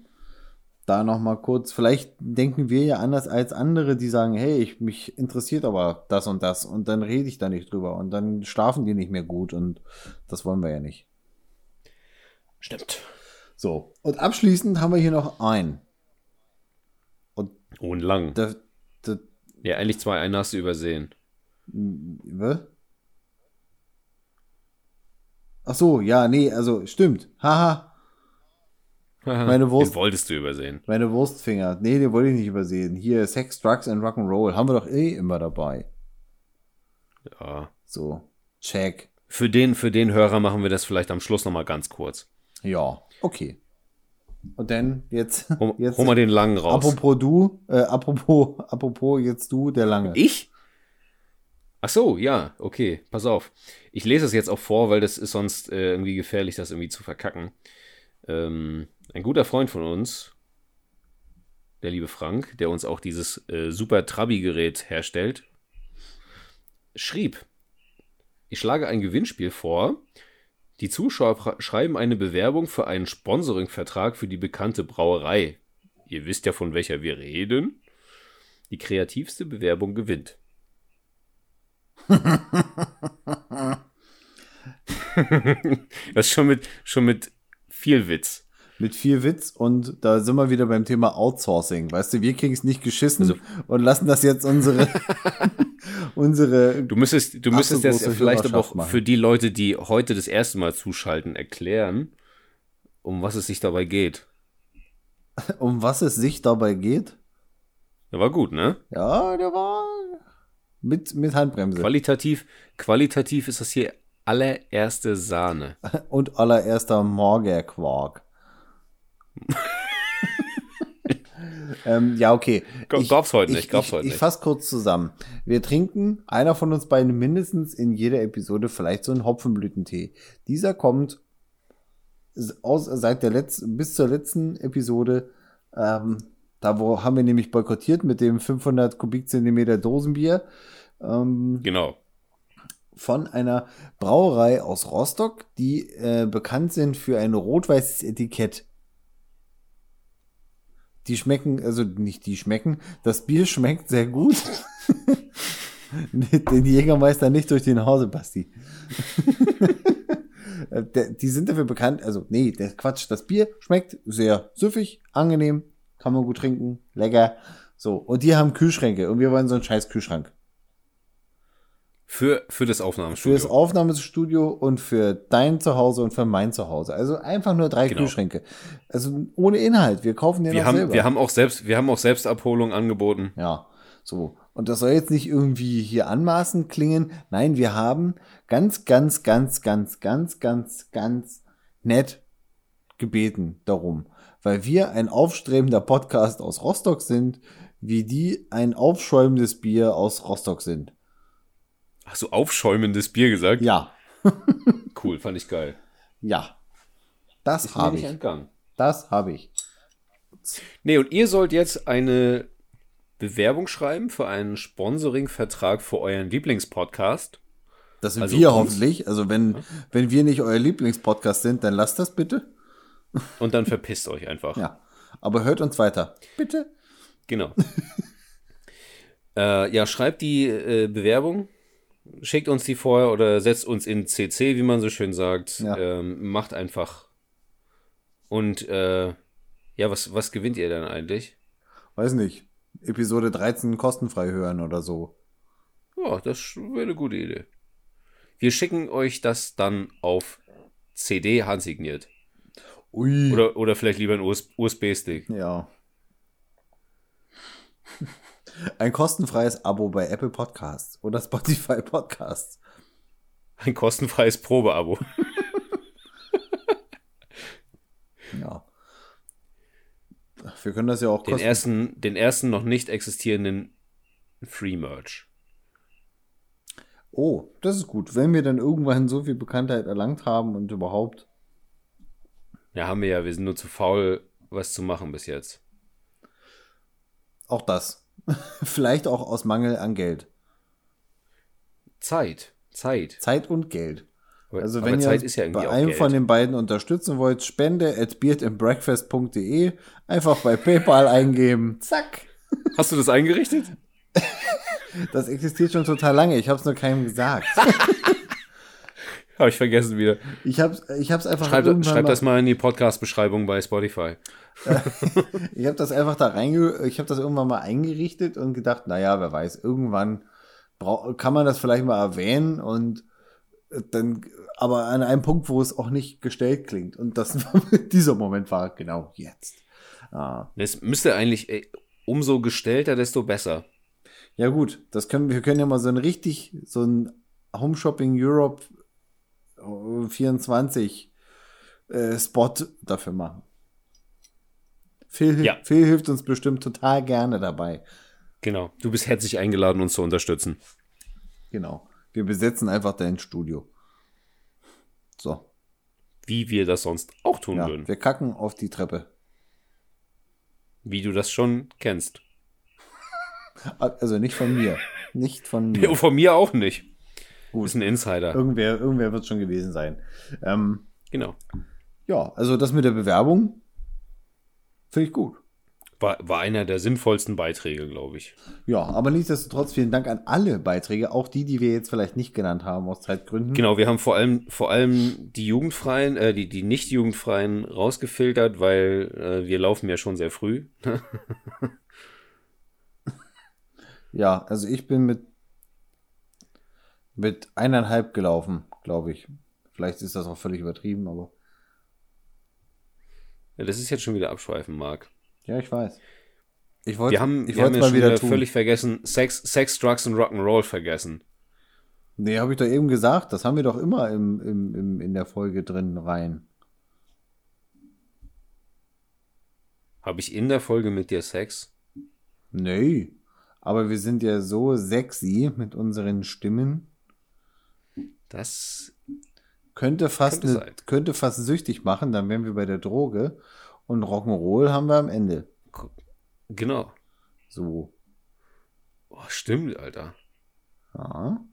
S1: Da noch mal kurz, vielleicht denken wir ja anders als andere, die sagen, hey, ich, mich interessiert aber das und das und dann rede ich da nicht drüber und dann schlafen die nicht mehr gut und das wollen wir ja nicht.
S2: Stimmt.
S1: So, und abschließend haben wir hier noch einen.
S2: Und lang.
S1: Der, der,
S2: ja, eigentlich zwei, einen hast du übersehen.
S1: was? Ach so, ja, nee, also stimmt. Haha. Meine Wurst.
S2: Den wolltest du übersehen.
S1: Meine Wurstfinger. Nee, den wollte ich nicht übersehen. Hier, Sex, Drugs and Rock'n'Roll. Haben wir doch eh immer dabei.
S2: Ja.
S1: So, check.
S2: Für den, für den Hörer machen wir das vielleicht am Schluss nochmal ganz kurz.
S1: Ja, okay. Und dann jetzt.
S2: Hol,
S1: jetzt
S2: hol mal den langen raus.
S1: Apropos du, äh, apropos, apropos jetzt du, der lange.
S2: Ich? Ach so, ja, okay, pass auf. Ich lese es jetzt auch vor, weil das ist sonst äh, irgendwie gefährlich, das irgendwie zu verkacken. Ähm, ein guter Freund von uns, der liebe Frank, der uns auch dieses äh, super Trabi-Gerät herstellt, schrieb, ich schlage ein Gewinnspiel vor. Die Zuschauer schreiben eine Bewerbung für einen Sponsoring-Vertrag für die bekannte Brauerei. Ihr wisst ja, von welcher wir reden. Die kreativste Bewerbung gewinnt. das ist schon mit, schon mit viel Witz.
S1: Mit viel Witz und da sind wir wieder beim Thema Outsourcing. Weißt du, wir kriegen es nicht geschissen
S2: Also-
S1: und lassen das jetzt unsere, unsere,
S2: Du müsstest, du müsstest das vielleicht aber auch
S1: machen.
S2: für die Leute, die heute das erste Mal zuschalten, erklären, um was es sich dabei geht.
S1: um was es sich dabei geht.
S2: Der war gut, ne?
S1: Ja, der war mit, mit Handbremse
S2: Qualitativ, qualitativ ist das hier allererste Sahne.
S1: und allererster Morgerquark. Ähm, ja, okay.
S2: Ga- gab's heute nicht,
S1: ich,
S2: gab's
S1: ich,
S2: heute
S1: Ich
S2: nicht.
S1: fasse kurz zusammen. Wir trinken, einer von uns beiden mindestens in jeder Episode vielleicht so einen Hopfenblütentee. Dieser kommt aus, seit der letzten, bis zur letzten Episode, ähm, da wo haben wir nämlich boykottiert mit dem 500 Kubikzentimeter Dosenbier. Ähm,
S2: Genau.
S1: von einer Brauerei aus Rostock, die äh, bekannt sind für ein rot-weißes Etikett. Die schmecken, also nicht die schmecken, das Bier schmeckt sehr gut. Den Jägermeister nicht durch die Nase, Basti. Die sind dafür bekannt, also nee, der Quatsch, das Bier schmeckt sehr süffig, angenehm, kann man gut trinken, lecker. So, und die haben Kühlschränke und wir wollen so einen scheiß Kühlschrank.
S2: Für, für das
S1: Für
S2: Aufnahmestudio.
S1: das Aufnahmestudio und für dein Zuhause und für mein Zuhause. Also einfach nur drei
S2: Genau.
S1: Kühlschränke. Also ohne Inhalt. Wir kaufen den
S2: wir, haben,
S1: selber.
S2: wir, haben auch selbst, wir haben auch Selbstabholung angeboten.
S1: ja, so. Und das soll jetzt nicht irgendwie hier anmaßend klingen. Nein, wir haben ganz, ganz, ganz, ganz, ganz, ganz, ganz nett gebeten darum. Weil wir ein aufstrebender Podcast aus Rostock sind, wie die ein aufschäumendes Bier aus Rostock sind.
S2: Hast du aufschäumendes Bier gesagt?
S1: Ja,
S2: Cool, fand ich geil.
S1: ja. Das habe ich.
S2: entgangen.
S1: Das habe ich.
S2: Nee, und ihr sollt jetzt eine Bewerbung schreiben für einen Sponsoring-Vertrag für euren Lieblingspodcast.
S1: Das sind
S2: Also
S1: wir
S2: uns?
S1: hoffentlich. Also wenn, wenn wir nicht euer Lieblingspodcast sind, dann lasst das bitte.
S2: Und dann verpisst euch einfach.
S1: Ja. Aber hört uns weiter. Bitte.
S2: Genau. äh, ja, schreibt die äh, Bewerbung, schickt uns die vorher oder setzt uns in CC, wie man so schön sagt.
S1: Ja.
S2: Ähm, macht einfach. Und äh, ja, was, was gewinnt ihr dann eigentlich?
S1: Weiß nicht. Episode 13 kostenfrei hören oder so.
S2: Ja, das wäre eine gute Idee. Wir schicken euch das dann auf CD handsigniert.
S1: Ui.
S2: Oder, oder vielleicht lieber ein US USB-Stick.
S1: ja. Ein kostenfreies Abo bei Apple Podcasts oder Spotify Podcasts.
S2: Ein kostenfreies Probeabo.
S1: Ja. Wir können das ja auch
S2: Den ersten, den ersten noch nicht existierenden Free-Merch.
S1: Oh, das ist gut. Wenn wir dann irgendwann so viel Bekanntheit erlangt haben und überhaupt.
S2: Ja, haben wir ja. Wir sind nur zu faul, was zu machen bis jetzt.
S1: Auch das. Vielleicht auch aus Mangel an Geld.
S2: Zeit. Zeit.
S1: Zeit und Geld.
S2: Aber,
S1: Also wenn ihr
S2: ja
S1: bei einem
S2: Geld.
S1: von den beiden unterstützen wollt, spende at beardandbreakfast.de. Einfach bei PayPal eingeben. Zack.
S2: Hast du das eingerichtet?
S1: Das existiert schon total lange. Ich habe es nur keinem gesagt.
S2: Habe ich vergessen wieder.
S1: Ich hab's, ich hab's einfach
S2: Schreib,
S1: irgendwann
S2: schreib
S1: mal,
S2: das mal in die Podcast-Beschreibung bei Spotify.
S1: ich habe das einfach da reinge, ich habe das irgendwann mal eingerichtet und gedacht, naja, wer weiß, irgendwann kann man das vielleicht mal erwähnen und dann, aber an einem Punkt, wo es auch nicht gestellt klingt. Und das dieser Moment war genau jetzt. Ah.
S2: Es müsste eigentlich, ey, umso gestellter, desto besser.
S1: Ja gut, das können wir können ja mal so ein richtig so ein Home Shopping Europe äh, 24 äh, Spot dafür machen. Phil,
S2: Ja.
S1: Phil hilft uns bestimmt total gerne dabei.
S2: Genau. Du bist herzlich eingeladen, uns zu unterstützen.
S1: Genau. Wir besetzen einfach dein Studio. So.
S2: Wie wir das sonst auch tun
S1: Ja,
S2: würden.
S1: wir kacken auf die Treppe.
S2: Wie du das schon kennst.
S1: Also nicht von mir. Nicht von
S2: Ja,
S1: mir.
S2: von mir auch nicht.
S1: Gut.
S2: Ist ein Insider.
S1: Irgendwer, irgendwer wird schon gewesen sein. Ähm,
S2: Genau.
S1: ja, also das mit der Bewerbung finde ich gut.
S2: War, war einer der sinnvollsten Beiträge, glaube ich.
S1: Ja, aber nichtsdestotrotz vielen Dank an alle Beiträge, auch die, die wir jetzt vielleicht nicht genannt haben aus Zeitgründen.
S2: Genau, wir haben vor allem, vor allem die Jugendfreien, äh, die, die nicht Jugendfreien rausgefiltert, weil äh, wir laufen ja schon sehr früh.
S1: Ja, also ich bin mit mit eineinhalb gelaufen, glaube ich. Vielleicht ist das auch völlig übertrieben, aber
S2: Ja, das ist jetzt schon wieder abschweifen, Marc.
S1: ja, ich weiß. Ich wollte
S2: Wir haben,
S1: ich
S2: wir haben
S1: wollte mal wieder
S2: wieder völlig vergessen, Sex, Sex, Drugs und Rock'n'Roll vergessen.
S1: Nee, habe ich doch eben gesagt. Das haben wir doch immer im, im, im, in der Folge drin rein.
S2: Habe ich in der Folge mit dir Sex?
S1: Nee. Aber wir sind ja so sexy mit unseren Stimmen.
S2: Das
S1: Könnte fast,
S2: Könnte
S1: ne, könnte fast süchtig machen, dann wären wir bei der Droge. Und Rock'n'Roll haben wir am Ende.
S2: Genau.
S1: So.
S2: Oh, stimmt, Alter.
S1: Ja.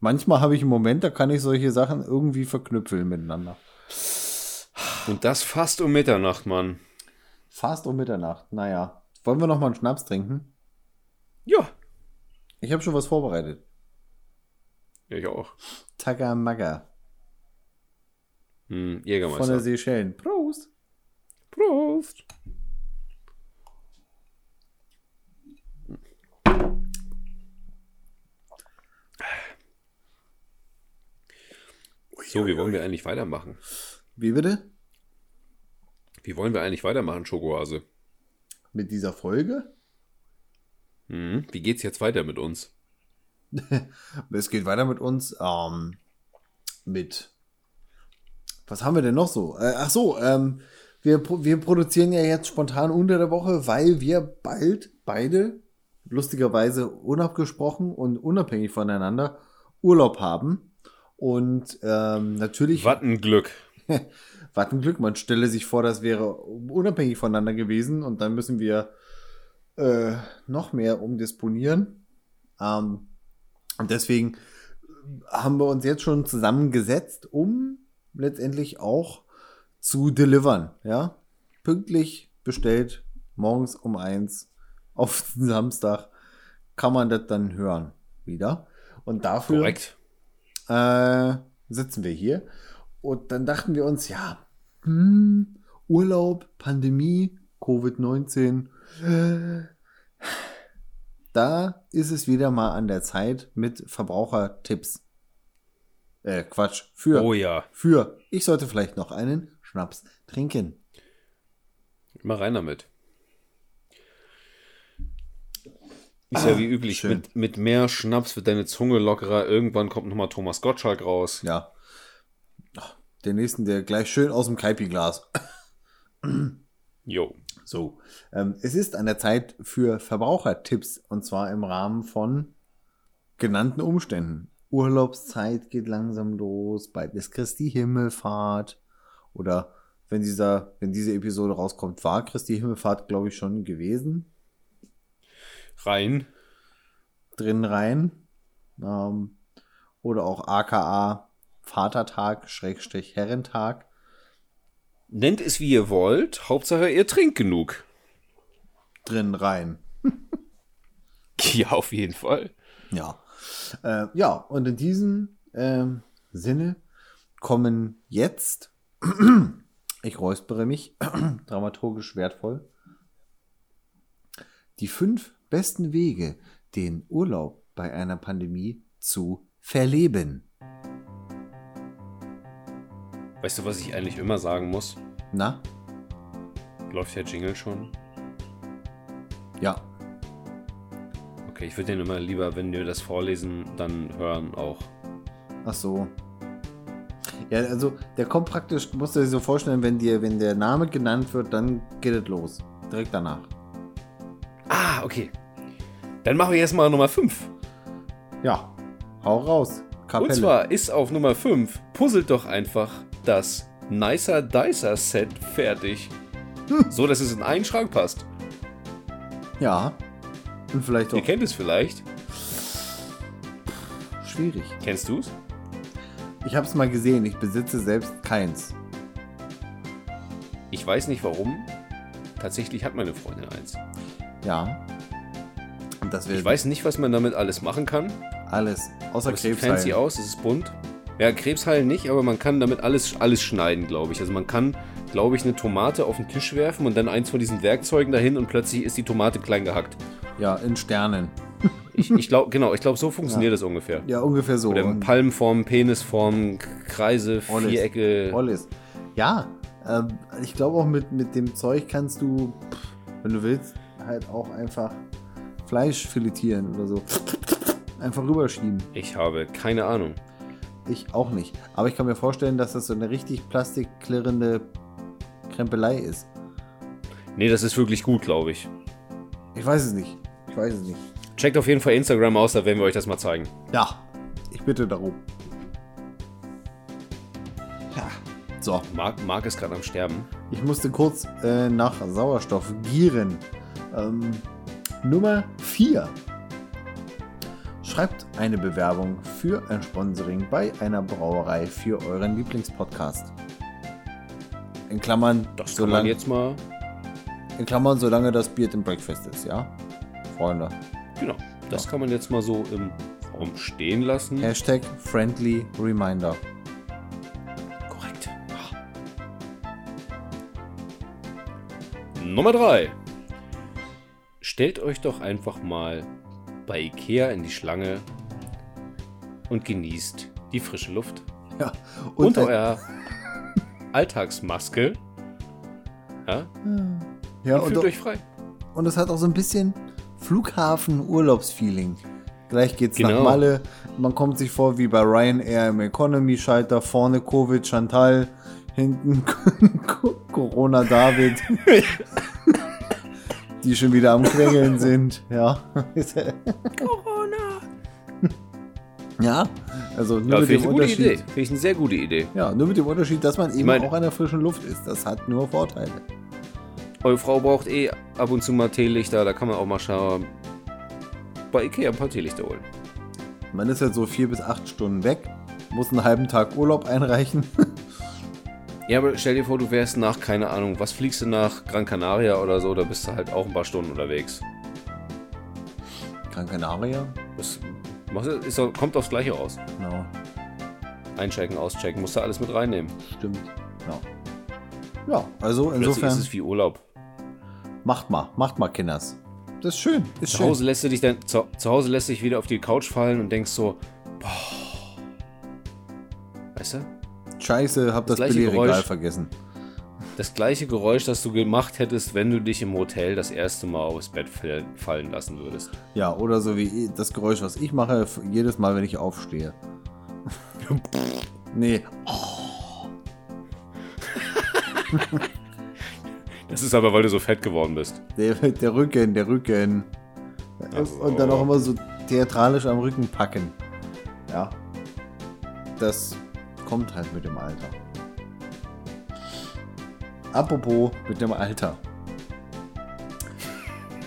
S1: Manchmal habe ich einen Moment, da kann ich solche Sachen irgendwie verknüpfeln miteinander.
S2: Und das fast um Mitternacht, Mann.
S1: Fast um Mitternacht. Naja. Wollen wir noch mal einen Schnaps trinken?
S2: Ja.
S1: Ich habe schon was vorbereitet.
S2: Ich auch.
S1: Tagamaga
S2: Hm,
S1: von der
S2: Jägermeister.
S1: Seychellen. Prost.
S2: Prost. So, wie wollen wir eigentlich weitermachen?
S1: Wie bitte?
S2: Wie wollen wir eigentlich weitermachen, Schokohase?
S1: Mit dieser Folge?
S2: Hm, wie geht's jetzt weiter mit uns?
S1: Es geht weiter mit uns. Ähm, mit. Was haben wir denn noch so? Äh, ach so, ähm, wir, wir produzieren ja jetzt spontan unter der Woche, weil wir bald beide, lustigerweise unabgesprochen und unabhängig voneinander, Urlaub haben. Und ähm, natürlich.
S2: Wattenglück.
S1: Was ein Glück, man stelle sich vor, das wäre unabhängig voneinander gewesen und dann müssen wir äh, noch mehr umdisponieren. Ähm, und deswegen haben wir uns jetzt schon zusammengesetzt, um letztendlich auch zu delivern. Ja, pünktlich bestellt, morgens um eins auf Samstag kann man das dann hören wieder. Und dafür äh, sitzen wir hier. Und dann dachten wir uns, ja, hm, Urlaub, Pandemie, Covid-19. äh, Da ist es wieder mal an der Zeit mit Verbrauchertipps. Äh, Quatsch, für.
S2: Oh ja.
S1: Für. Ich sollte vielleicht noch einen Schnaps trinken.
S2: Mal rein damit. Ist ja wie üblich,
S1: schön.
S2: mit, mit mehr Schnaps wird deine Zunge lockerer. Irgendwann kommt nochmal Thomas Gottschalk raus.
S1: Ja. Der nächsten, der gleich schön aus dem Kaipi-Glas.
S2: Jo.
S1: So, ähm, es ist an der Zeit für Verbrauchertipps und zwar im Rahmen von genannten Umständen. Urlaubszeit geht langsam los, bald ist Christi Himmelfahrt oder wenn dieser, wenn diese Episode rauskommt, war Christi Himmelfahrt, glaube ich, schon gewesen.
S2: Rein.
S1: Drin rein. Ähm, oder auch aka Vatertag, Schrägstrich Herrentag.
S2: Nennt es wie ihr wollt. Hauptsache, ihr trinkt genug.
S1: Drin rein.
S2: Ja, auf jeden Fall.
S1: Ja. Äh, ja, und in diesem ähm, Sinne kommen jetzt, ich räuspere mich, dramaturgisch wertvoll, die fünf besten Wege, den Urlaub bei einer Pandemie zu verleben.
S2: Weißt du, was ich eigentlich immer sagen muss?
S1: Na?
S2: Läuft der Jingle schon?
S1: Ja.
S2: Okay, ich würde den immer lieber, wenn wir das vorlesen, dann hören auch.
S1: Ach so. Ja, also der kommt praktisch, musst du dir so vorstellen, wenn dir, wenn der Name genannt wird, dann geht es los. Direkt danach.
S2: Ah, okay. Dann machen wir jetzt mal Nummer 5.
S1: Ja, hau raus.
S2: Kapelle. Und zwar ist auf Nummer 5, puzzelt doch einfach das Nicer Dicer Set fertig. Hm. So, dass es in einen Schrank passt.
S1: Ja. Und vielleicht auch.
S2: Ihr kennt es vielleicht.
S1: Schwierig.
S2: Kennst du es?
S1: Ich habe es mal gesehen. Ich besitze selbst keins.
S2: Ich weiß nicht warum. Tatsächlich hat meine Freundin eins.
S1: Ja.
S2: Und das ich weiß nicht, was man damit alles machen kann.
S1: Alles. Außer
S2: Krebs. Sieht fancy aus, es ist bunt. Ja, Krebsheilen nicht, aber man kann damit alles, alles schneiden, glaube ich. Also man kann, glaube ich, eine Tomate auf den Tisch werfen und dann eins von diesen Werkzeugen dahin und plötzlich ist die Tomate klein gehackt.
S1: Ja, in Sternen.
S2: Ich, ich glaube, genau, ich glaube, so funktioniert ja. das ungefähr.
S1: Ja, ungefähr so.
S2: Oder Palmform, Penisform, Kreise,
S1: Ollis.
S2: Vierecke.
S1: Alles. Ja, äh, ich glaube auch mit, mit dem Zeug kannst du, wenn du willst, halt auch einfach Fleisch filetieren oder so. Einfach rüberschieben.
S2: Ich habe keine Ahnung.
S1: Ich auch nicht. Aber ich kann mir vorstellen, dass das so eine richtig plastikklirrende Krempelei ist.
S2: Nee, das ist wirklich gut, glaube ich.
S1: Ich weiß es nicht. Ich weiß es nicht.
S2: Checkt auf jeden Fall Instagram aus, da werden wir euch das mal zeigen.
S1: Ja, ich bitte darum. Ja, so.
S2: Marc, Marc ist gerade am Sterben.
S1: Ich musste kurz äh, nach Sauerstoff gieren. Ähm, Nummer 4. Schreibt eine Bewerbung für ein Sponsoring bei einer Brauerei für euren Lieblingspodcast. In Klammern,
S2: das kann solange, man jetzt mal.
S1: In Klammern, solange das Bier im Breakfast ist, ja? Freunde.
S2: Genau. Das ja. kann man jetzt mal so im Raum stehen lassen.
S1: Hashtag Friendly Reminder.
S2: Korrekt. Nummer 3. Stellt euch doch einfach mal bei Ikea in die Schlange und genießt die frische Luft.
S1: Ja,
S2: und, und euer Alltagsmaske. Ja,
S1: ja
S2: und fühlt euch frei.
S1: Und es hat auch so ein bisschen Flughafen-Urlaubsfeeling. Gleich geht's
S2: genau.
S1: nach Malle. Man kommt sich vor wie bei Ryanair im Economy-Schalter. Vorne Covid Chantal, hinten Corona David. die schon wieder am Quengeln sind. Ja.
S2: Corona.
S1: Ja, also
S2: nur ja, mit dem Unterschied. Idee. Finde ich eine sehr gute Idee.
S1: Ja, nur mit dem Unterschied, dass man eben ich mein, auch an der frischen Luft ist. Das hat nur Vorteile.
S2: Eure Frau braucht eh ab und zu mal Teelichter, da kann man auch mal schauen. Bei Ikea ein paar Teelichter holen.
S1: Man ist halt so vier bis acht Stunden weg, muss einen halben Tag Urlaub einreichen.
S2: Ja, aber stell dir vor, du wärst nach, keine Ahnung, was fliegst du nach Gran Canaria oder so, da bist du halt auch ein paar Stunden unterwegs.
S1: Gran Canaria?
S2: Das ist, kommt aufs Gleiche raus.
S1: Genau.
S2: Einchecken, auschecken, musst du alles mit reinnehmen.
S1: Stimmt, ja. Ja, also insofern.
S2: Plötzlich ist es wie Urlaub.
S1: Macht mal, macht mal, Kinders. Das ist schön. Ist
S2: zu
S1: schön.
S2: Hause lässt du dich dann, zu, zu Hause lässt dich wieder auf die Couch fallen und denkst so, boah. Weißt du?
S1: Scheiße, hab das, das Billigregal vergessen.
S2: Das gleiche Geräusch, das du gemacht hättest, wenn du dich im Hotel das erste Mal aufs Bett fallen lassen würdest.
S1: Ja, oder so wie das Geräusch, was ich mache, jedes Mal, wenn ich aufstehe. nee. Oh.
S2: das ist aber, weil du so fett geworden bist.
S1: Der, der Rücken, der Rücken. Also. Und dann auch immer so theatralisch am Rücken packen. Ja. Das kommt halt mit dem Alter. Apropos mit dem Alter.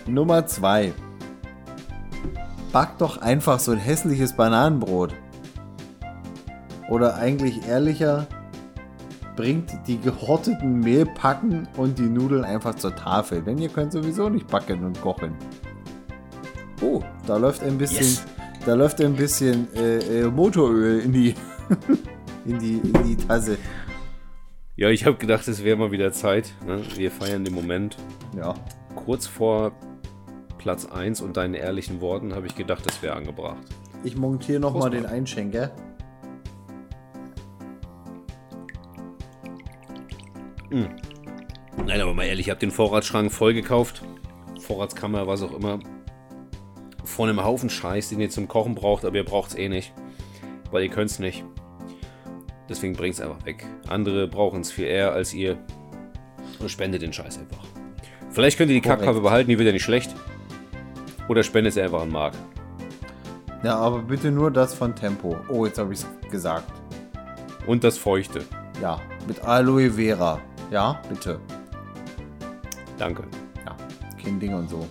S1: Nummer 2. Back doch einfach so ein hässliches Bananenbrot. Oder eigentlich ehrlicher, bringt die gehorteten Mehlpacken und die Nudeln einfach zur Tafel, denn ihr könnt sowieso nicht backen und kochen. Oh, da läuft ein bisschen, yes. da läuft ein bisschen äh, äh, Motoröl in die in die, in die Tasse.
S2: Ja, ich habe gedacht, es wäre mal wieder Zeit. Ne? Wir feiern den Moment.
S1: Ja.
S2: Kurz vor Platz 1 und deinen ehrlichen Worten habe ich gedacht, das wäre angebracht.
S1: Ich montiere noch
S2: Prost,
S1: mal den. Einschenker.
S2: Nein, aber mal ehrlich, ich habe den Vorratsschrank voll gekauft. Vorratskammer, was auch immer. Von einem Haufen Scheiß, den ihr zum Kochen braucht, aber ihr braucht es eh nicht. Weil ihr könnt es nicht. Deswegen bringt es einfach weg. Andere brauchen es viel eher als ihr. Und spendet den Scheiß einfach. Vielleicht könnt ihr die. Kackpfeife behalten, die wird ja nicht schlecht. Oder spendet sie einfach an Marc.
S1: Ja, aber bitte nur das von Tempo. Oh, jetzt habe ich es gesagt.
S2: Und das Feuchte.
S1: Ja, mit Aloe Vera. Ja, bitte.
S2: Danke.
S1: Ja, kein Ding und so.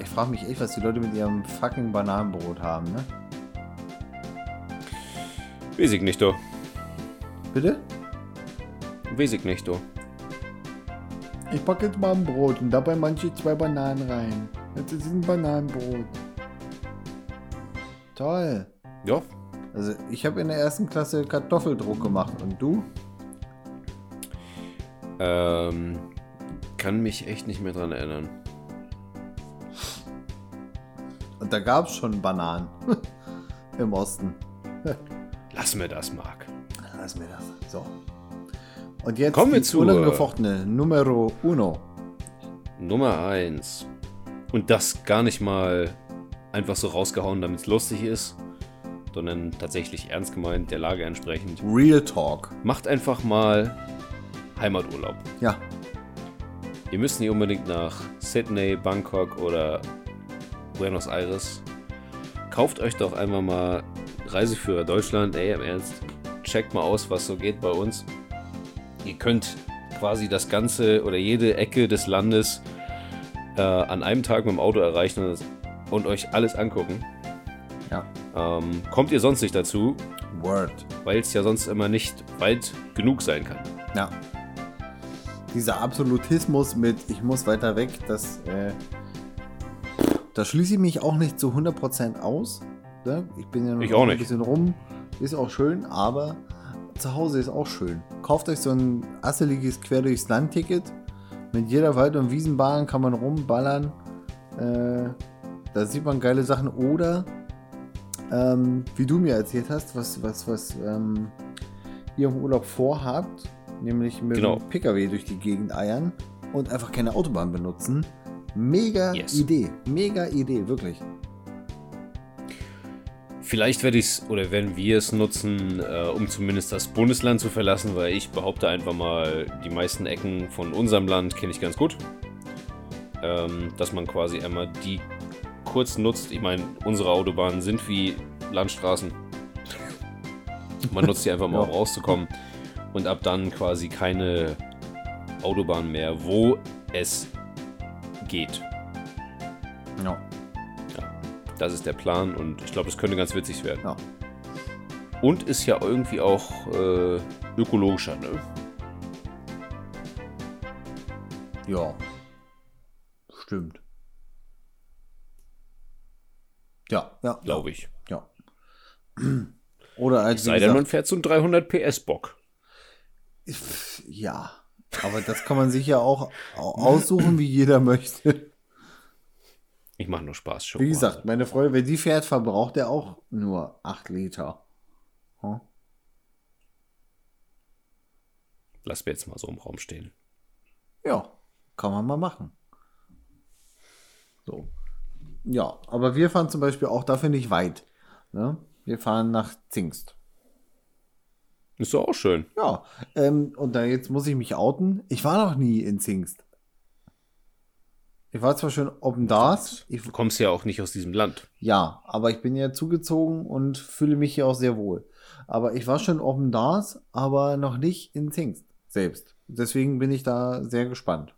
S1: Ich frage mich echt, was die Leute mit ihrem fucking Bananenbrot haben, ne?
S2: Weiß ich nicht, du.
S1: Bitte?
S2: Weiß ich nicht, du.
S1: Ich packe jetzt mal ein Brot und dabei manche zwei Bananen rein. Jetzt ist ein Bananenbrot. Toll.
S2: Ja,
S1: Also ich habe in der ersten Klasse Kartoffeldruck gemacht. Und du?
S2: ähm, kann mich echt nicht mehr dran erinnern.
S1: Und da gab es schon Bananen. Im Osten.
S2: Lass mir das, Marc.
S1: Lass mir das. So. Und jetzt
S2: Kommen wir zu,
S1: unangefochtene Numero uno.
S2: Nummer 1. Und das gar nicht mal einfach so rausgehauen, damit es lustig ist, sondern tatsächlich ernst gemeint, der Lage entsprechend.
S1: Real Talk.
S2: Macht einfach mal Heimaturlaub.
S1: Ja.
S2: Ihr müsst nicht unbedingt nach Sydney, Bangkok oder Buenos Aires. Kauft euch doch einfach mal Reiseführer Deutschland. Ey, im Ernst. Checkt mal aus, was so geht bei uns. Ihr könnt quasi das Ganze oder jede Ecke des Landes äh, an einem Tag mit dem Auto erreichen und, und euch alles angucken.
S1: Ja.
S2: Ähm, kommt ihr sonst nicht dazu,
S1: Word.
S2: weil es ja sonst immer nicht weit genug sein kann.
S1: Ja. Dieser Absolutismus mit ich muss weiter weg, das, äh, da schließe ich mich auch nicht zu 100% aus. Ne? Ich bin ja noch
S2: Ich auch
S1: ein
S2: nicht.
S1: bisschen rum. Ist auch schön, aber zu Hause ist auch schön. Kauft euch so ein asseliges Quer durchs Land-Ticket. Mit jeder Wald- und Wiesenbahn kann man rumballern. Äh, da sieht man geile Sachen. Oder, ähm, wie du mir erzählt hast, was, was, was ähm, ihr im Urlaub vorhabt, nämlich mit
S2: Genau.
S1: dem Pkw durch die Gegend eiern und einfach keine Autobahn benutzen. Mega
S2: Yes.
S1: Idee. Mega Idee, wirklich.
S2: Vielleicht werde ich es oder werden wir es nutzen, äh, um zumindest das Bundesland zu verlassen, weil ich behaupte einfach mal, die meisten Ecken von unserem Land kenne ich ganz gut. Ähm, dass man quasi einmal die kurz nutzt. Ich meine, unsere Autobahnen sind wie Landstraßen. Man nutzt die einfach mal,
S1: Ja.
S2: um rauszukommen. Und ab dann quasi keine Autobahn mehr, wo es geht.
S1: Ja.
S2: Das ist der Plan und ich glaube, das könnte ganz witzig werden.
S1: Ja.
S2: Und ist ja irgendwie auch äh, ökologischer, ne?
S1: Ja. Stimmt. Ja, ja,
S2: Glaube ich.
S1: ja. Oder als
S2: Sei denn, man fährt so einen 300 PS Bock.
S1: ja. Aber das kann man sich ja auch au- aussuchen, wie jeder möchte.
S2: Ich mache nur Spaß schon.
S1: Wie gesagt, meine Freundin, wenn die fährt, verbraucht er auch nur 8 Liter. Hm?
S2: Lass mir jetzt mal so im Raum stehen.
S1: Ja, kann man mal machen. So. Ja, aber wir fahren zum Beispiel auch dafür nicht weit. Ne? Wir fahren nach Zingst.
S2: Ist doch auch schön.
S1: Ja, ähm, und da jetzt muss ich mich outen. Ich war noch nie in Zingst. Ich war zwar schon oben ich,
S2: Du kommst ja auch nicht aus diesem Land.
S1: ja, aber ich bin ja zugezogen und fühle mich hier auch sehr wohl. Aber ich war schon oben das, aber noch nicht in Zingst selbst. Deswegen bin ich da sehr gespannt,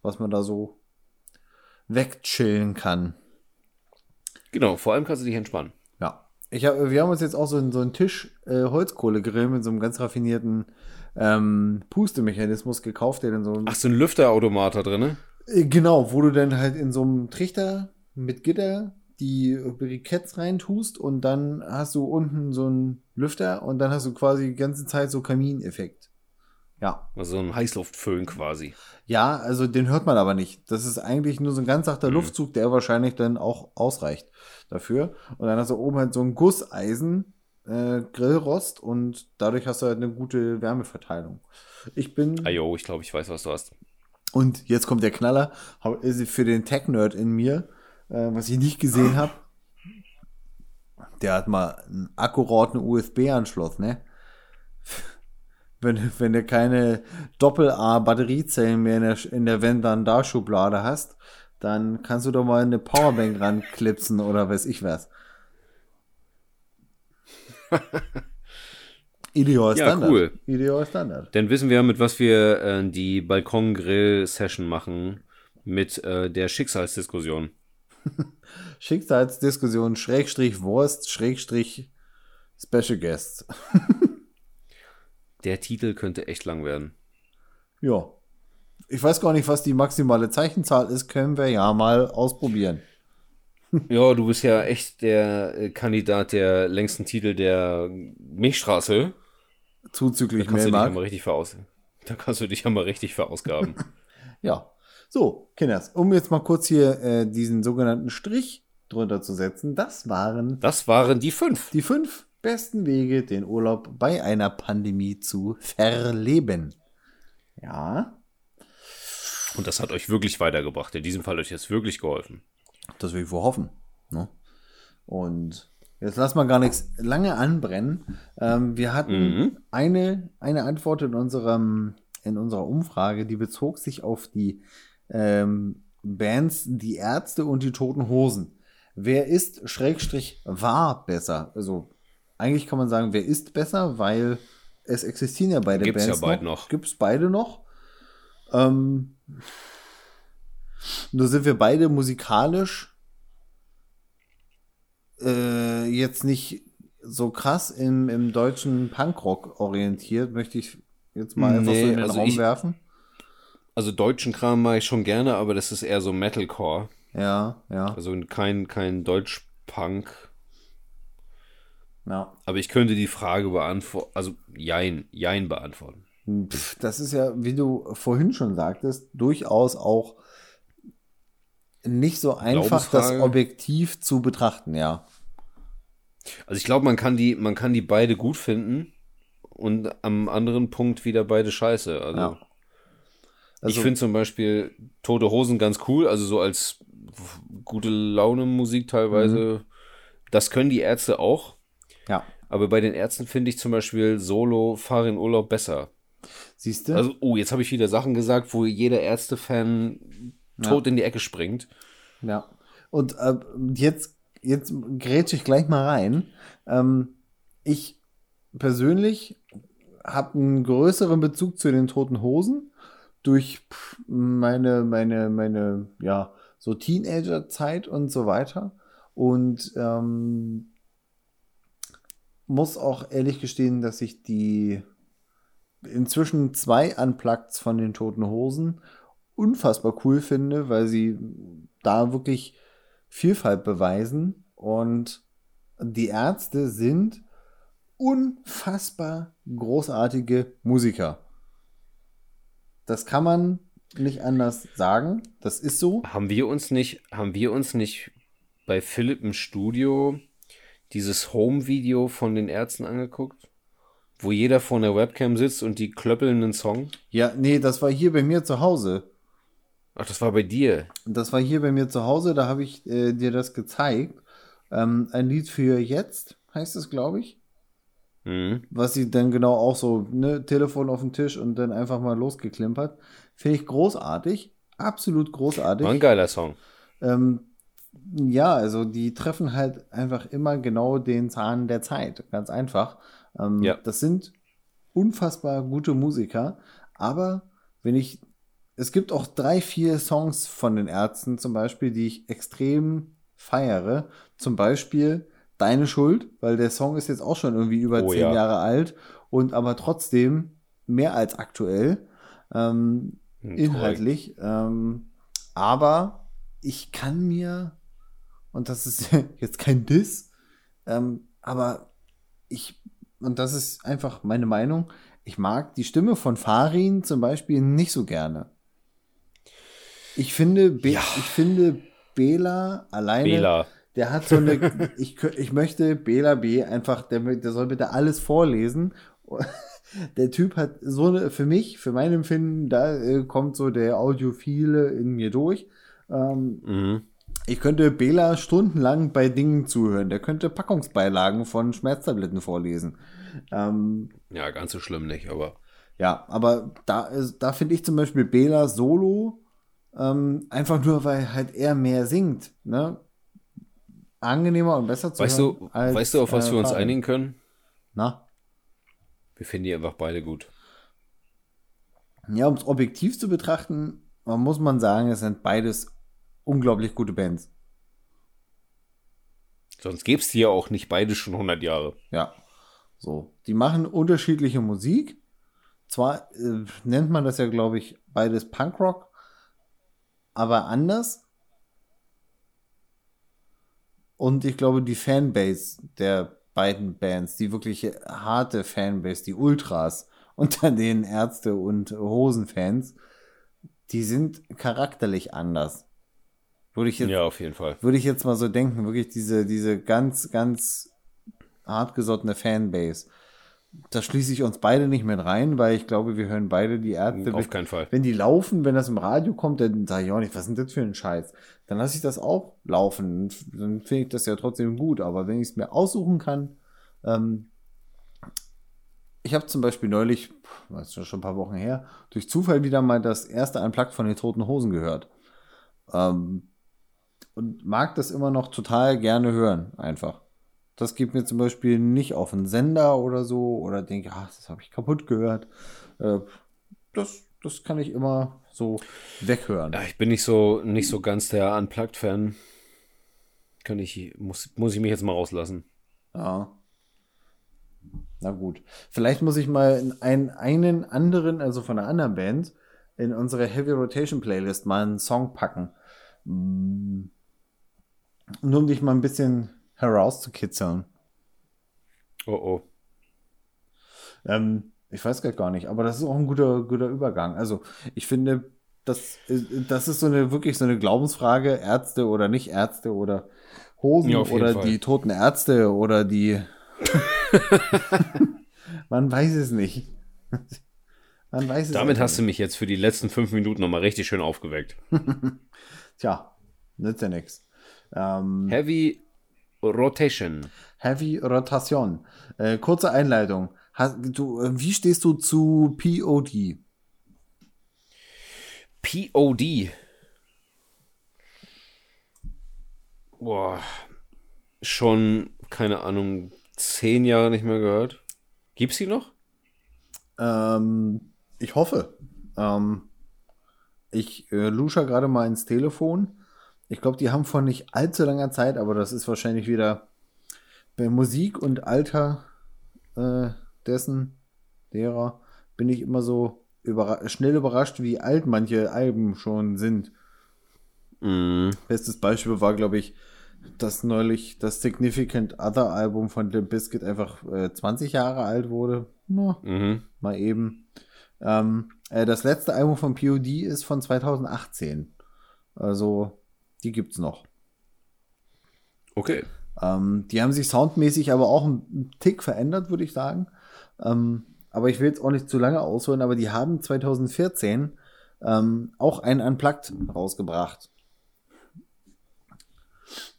S1: was man da so wegchillen kann.
S2: Genau, vor allem kannst du dich entspannen.
S1: Ja. Ich hab, wir haben uns jetzt auch so, einen- so einen Tisch äh, Holzkohlegrill mit so einem ganz raffinierten ähm, Pustemechanismus gekauft, der dann so
S2: Ach, so ein Lüfterautomat da drin, ne?
S1: Äh, Genau, wo du dann halt in so einem Trichter mit Gitter die Briketts reintust und dann hast du unten so einen Lüfter und dann hast du quasi die ganze Zeit so Kamineffekt. Ja.
S2: Also ein Heißluftföhn quasi.
S1: Ja, also den hört man aber nicht. Das ist eigentlich nur so ein ganz sachter mhm. Luftzug, der wahrscheinlich dann auch ausreicht dafür. Und dann hast du oben halt so ein Gusseisen, äh, Grillrost und dadurch hast du halt eine gute Wärmeverteilung. Ich bin.
S2: Ajo, ich glaube, ich weiß, was du hast.
S1: Und jetzt kommt der Knaller für den Tech-Nerd in mir, äh, was ich nicht gesehen habe. Der hat mal einen akkuraten USB-Anschluss, ne? wenn, wenn du keine Doppel-A-Batteriezellen mehr in der, in der Wenn dann da Schublade hast, dann kannst du doch mal eine Powerbank ranklipsen oder weiß ich was. Ideal Standard. Ja, cool.
S2: Ideal Standard. Dann wissen wir, mit was wir äh, die Balkon-Grill-Session machen mit äh, der Schicksalsdiskussion.
S1: Schicksalsdiskussion, Schrägstrich Wurst, Schrägstrich Special Guests.
S2: Der Titel könnte echt lang werden.
S1: Ja. Ich weiß gar nicht, was die maximale Zeichenzahl ist. Können wir ja mal ausprobieren.
S2: Ja, du bist ja echt der äh, Kandidat der längsten Titel der Milchstraße.
S1: Zuzüglich
S2: da kannst du dich ja mal richtig veraus Da kannst du dich ja mal richtig verausgaben.
S1: ja. So, Kinders, um jetzt mal kurz hier äh, diesen sogenannten Strich drunter zu setzen, das waren.
S2: Das waren die fünf.
S1: Die fünf besten Wege, den Urlaub bei einer Pandemie zu verleben. Ja.
S2: Und das hat euch wirklich weitergebracht. In diesem Fall euch jetzt wirklich geholfen.
S1: Das will ich wohl hoffen. Ne? Und jetzt lass mal gar nichts lange anbrennen. Ähm, wir hatten mhm. eine, eine Antwort in, unserem, in unserer Umfrage, die bezog sich auf die ähm, Bands Die Ärzte und die Toten Hosen. Wer ist Schrägstrich war besser? Also eigentlich kann man sagen, wer ist besser, weil es existieren ja beide
S2: Gibt's Bands ja beide noch. noch.
S1: Gibt es beide noch. Ähm, nur sind wir beide musikalisch äh, jetzt nicht so krass im, im deutschen Punkrock orientiert, möchte ich jetzt mal einfach nee, so in den also Raum ich, werfen.
S2: Also deutschen Kram mache ich schon gerne, aber das ist eher so Metalcore.
S1: Ja, ja.
S2: Also kein, kein Deutsch-Punk.
S1: Ja.
S2: Aber ich könnte die Frage beantworten, also Jein, Jein beantworten.
S1: Pff, das ist ja, wie du vorhin schon sagtest, durchaus auch nicht so einfach, das objektiv zu betrachten, ja.
S2: Also ich glaube, man kann die, man kann die beide gut finden und am anderen Punkt wieder beide scheiße. Also, ja. also ich finde zum Beispiel Tote Hosen ganz cool, also so als gute Laune Musik teilweise. Mhm. Das können die Ärzte auch.
S1: Ja.
S2: Aber bei den Ärzten finde ich zum Beispiel Solo Fahr in Urlaub besser.
S1: Siehst du?
S2: Also, oh, jetzt habe ich wieder Sachen gesagt, wo jeder Ärzte-Fan tot ja. in die Ecke springt.
S1: Ja. Und äh, jetzt, jetzt grätsche ich gleich mal rein. Ähm, ich persönlich habe einen größeren Bezug zu den Toten Hosen durch meine, meine, meine, ja, so Teenager-Zeit und so weiter. Und ähm, muss auch ehrlich gestehen, dass ich die inzwischen zwei Unplugged von den Toten Hosen unfassbar cool finde, weil sie da wirklich Vielfalt beweisen und die Ärzte sind unfassbar großartige Musiker. Das kann man nicht anders sagen. Das ist so.
S2: Haben wir uns nicht, haben wir uns nicht bei Philipp im Studio dieses Home-Video von den Ärzten angeguckt? Wo jeder vor einer Webcam sitzt und die klöppeln einen Song?
S1: Ja, nee, das war hier bei mir zu Hause.
S2: Ach, das war bei dir.
S1: Das war hier bei mir zu Hause, da habe ich äh, dir das gezeigt. Ähm, ein Lied für jetzt heißt es, glaube ich. Mhm. Was sie dann genau auch so, ne, Telefon auf den Tisch und dann einfach mal losgeklimpert. Finde ich großartig. Absolut großartig.
S2: War ein geiler Song.
S1: Ähm, ja, also die treffen halt einfach immer genau den Zahn der Zeit. Ganz einfach. Ähm, ja. Das sind unfassbar gute Musiker. Aber wenn ich, es gibt auch drei, vier Songs von den Ärzten zum Beispiel, die ich extrem feiere. Zum Beispiel Deine Schuld, weil der Song ist jetzt auch schon irgendwie über oh, zehn ja. Jahre alt und aber trotzdem mehr als aktuell. Ähm, hm, inhaltlich. Ähm, aber ich kann mir und das ist jetzt kein Diss, ähm, aber ich, und das ist einfach meine Meinung, ich mag die Stimme von Farin zum Beispiel nicht so gerne. Ich finde, Be ja. ich finde Bela alleine. Bela. Der hat so eine. ich, ich möchte Bela B einfach, der, der soll bitte alles vorlesen. Der Typ hat so eine, für mich, für mein Empfinden, da äh, kommt so der Audiophile in mir durch. Ähm, mhm. Ich könnte Bela stundenlang bei Dingen zuhören. Der könnte Packungsbeilagen von Schmerztabletten vorlesen. Ähm,
S2: ja, ganz so schlimm nicht, aber.
S1: Ja, aber da, da finde ich zum Beispiel Bela Solo ähm, einfach nur, weil halt er mehr singt. Ne? Angenehmer und besser
S2: zu weißt hören. Du, als, weißt du, auf was äh, wir uns einigen können?
S1: Na?
S2: Wir finden die einfach beide gut.
S1: Ja, um es objektiv zu betrachten, muss man sagen, es sind beides unglaublich gute Bands.
S2: Sonst gäbe es die ja auch nicht beide schon 100 Jahre.
S1: Ja. So. Die machen unterschiedliche Musik. Zwar äh, nennt man das ja, glaube ich, beides Punkrock, aber anders. Und ich glaube, die Fanbase der beiden Bands, die wirklich harte Fanbase, die Ultras unter den Ärzte- und Hosenfans, die sind charakterlich anders. Würde ich jetzt,
S2: ja, auf jeden Fall.
S1: Würde ich jetzt mal so denken, wirklich diese, diese ganz, ganz hartgesottene Fanbase. Da schließe ich uns beide nicht mit rein, weil ich glaube, wir hören beide die Ärzte.
S2: Auf keinen Fall.
S1: Wenn die laufen, wenn das im Radio kommt, dann sage ich auch nicht, was ist denn das für ein Scheiß? Dann lasse ich das auch laufen. Dann finde ich das ja trotzdem gut. Aber wenn ich es mir aussuchen kann, ähm, ich habe zum Beispiel neulich, das ist schon ein paar Wochen her, durch Zufall wieder mal das erste Unplugged von den Toten Hosen gehört. Ähm, und mag das immer noch total gerne hören, einfach. Das geht mir zum Beispiel nicht auf einen Sender oder so oder denke, ach, das habe ich kaputt gehört. Äh, das, das kann ich immer so weghören.
S2: Ja, ich bin nicht so, nicht so ganz der Unplugged-Fan. Kann ich, muss, muss ich mich jetzt mal rauslassen.
S1: Ja. Na gut. Vielleicht muss ich mal einen, einen anderen, also von einer anderen Band, in unsere Heavy Rotation Playlist mal einen Song packen. Hm. Nur um dich mal ein bisschen herauszukitzeln.
S2: Oh oh.
S1: Ähm, ich weiß gar nicht, aber das ist auch ein guter, guter Übergang. Also, ich finde, das, das ist so eine wirklich so eine Glaubensfrage, Ärzte oder nicht Ärzte oder Hosen ja, oder Fall. die toten Ärzte oder die. Man weiß es nicht.
S2: Man weiß es Damit hast nicht. du mich jetzt für die letzten fünf Minuten nochmal richtig schön aufgeweckt.
S1: Tja, nützt ja nichts.
S2: Ähm, Heavy Rotation.
S1: Heavy Rotation. Äh, kurze Einleitung. Hast, du, äh, wie stehst du zu POD?
S2: POD. Boah. Schon, keine Ahnung, zehn Jahre nicht mehr gehört. Gibt's sie noch?
S1: Ähm, ich hoffe. Ähm, ich äh, lusche gerade mal ins Telefon. Ich glaube, die haben vor nicht allzu langer Zeit, aber das ist wahrscheinlich wieder bei Musik und Alter äh, dessen, derer, bin ich immer so überra schnell überrascht, wie alt manche Alben schon sind. Mm. Bestes Beispiel war, glaube ich, dass neulich das Significant Other Album von Limp Bizkit einfach äh, 20 Jahre alt wurde. Na, mhm. Mal eben. Ähm, äh, das letzte Album von POD ist von 2018. Also die gibt's noch.
S2: Okay.
S1: Ähm, die haben sich soundmäßig aber auch einen Tick verändert, würde ich sagen. Ähm, aber ich will jetzt auch nicht zu lange ausholen, aber die haben 2014 ähm, auch ein Unplugged rausgebracht.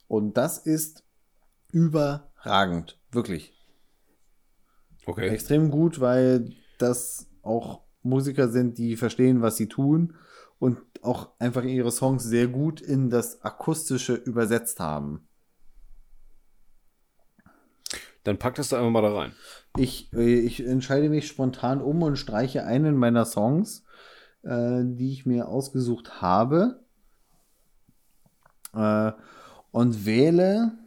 S1: Und das ist überragend, wirklich.
S2: Okay.
S1: Extrem gut, weil das auch Musiker sind, die verstehen, was sie tun und auch einfach ihre Songs sehr gut in das Akustische übersetzt haben.
S2: Dann pack das da einfach mal da rein.
S1: Ich, äh, ich entscheide mich spontan um und streiche einen meiner Songs, äh, die ich mir ausgesucht habe. Äh, und wähle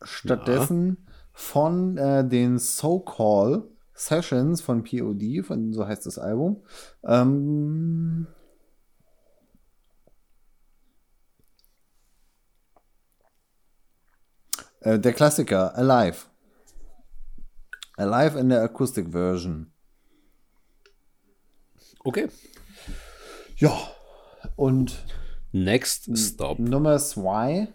S1: stattdessen ja. von äh, den So-Call Sessions von POD, von, so heißt das Album. Ähm, Äh, der Klassiker, Alive. Alive in der Akustik Version.
S2: Okay.
S1: Ja. Und
S2: Next Stop.
S1: Nummer zwei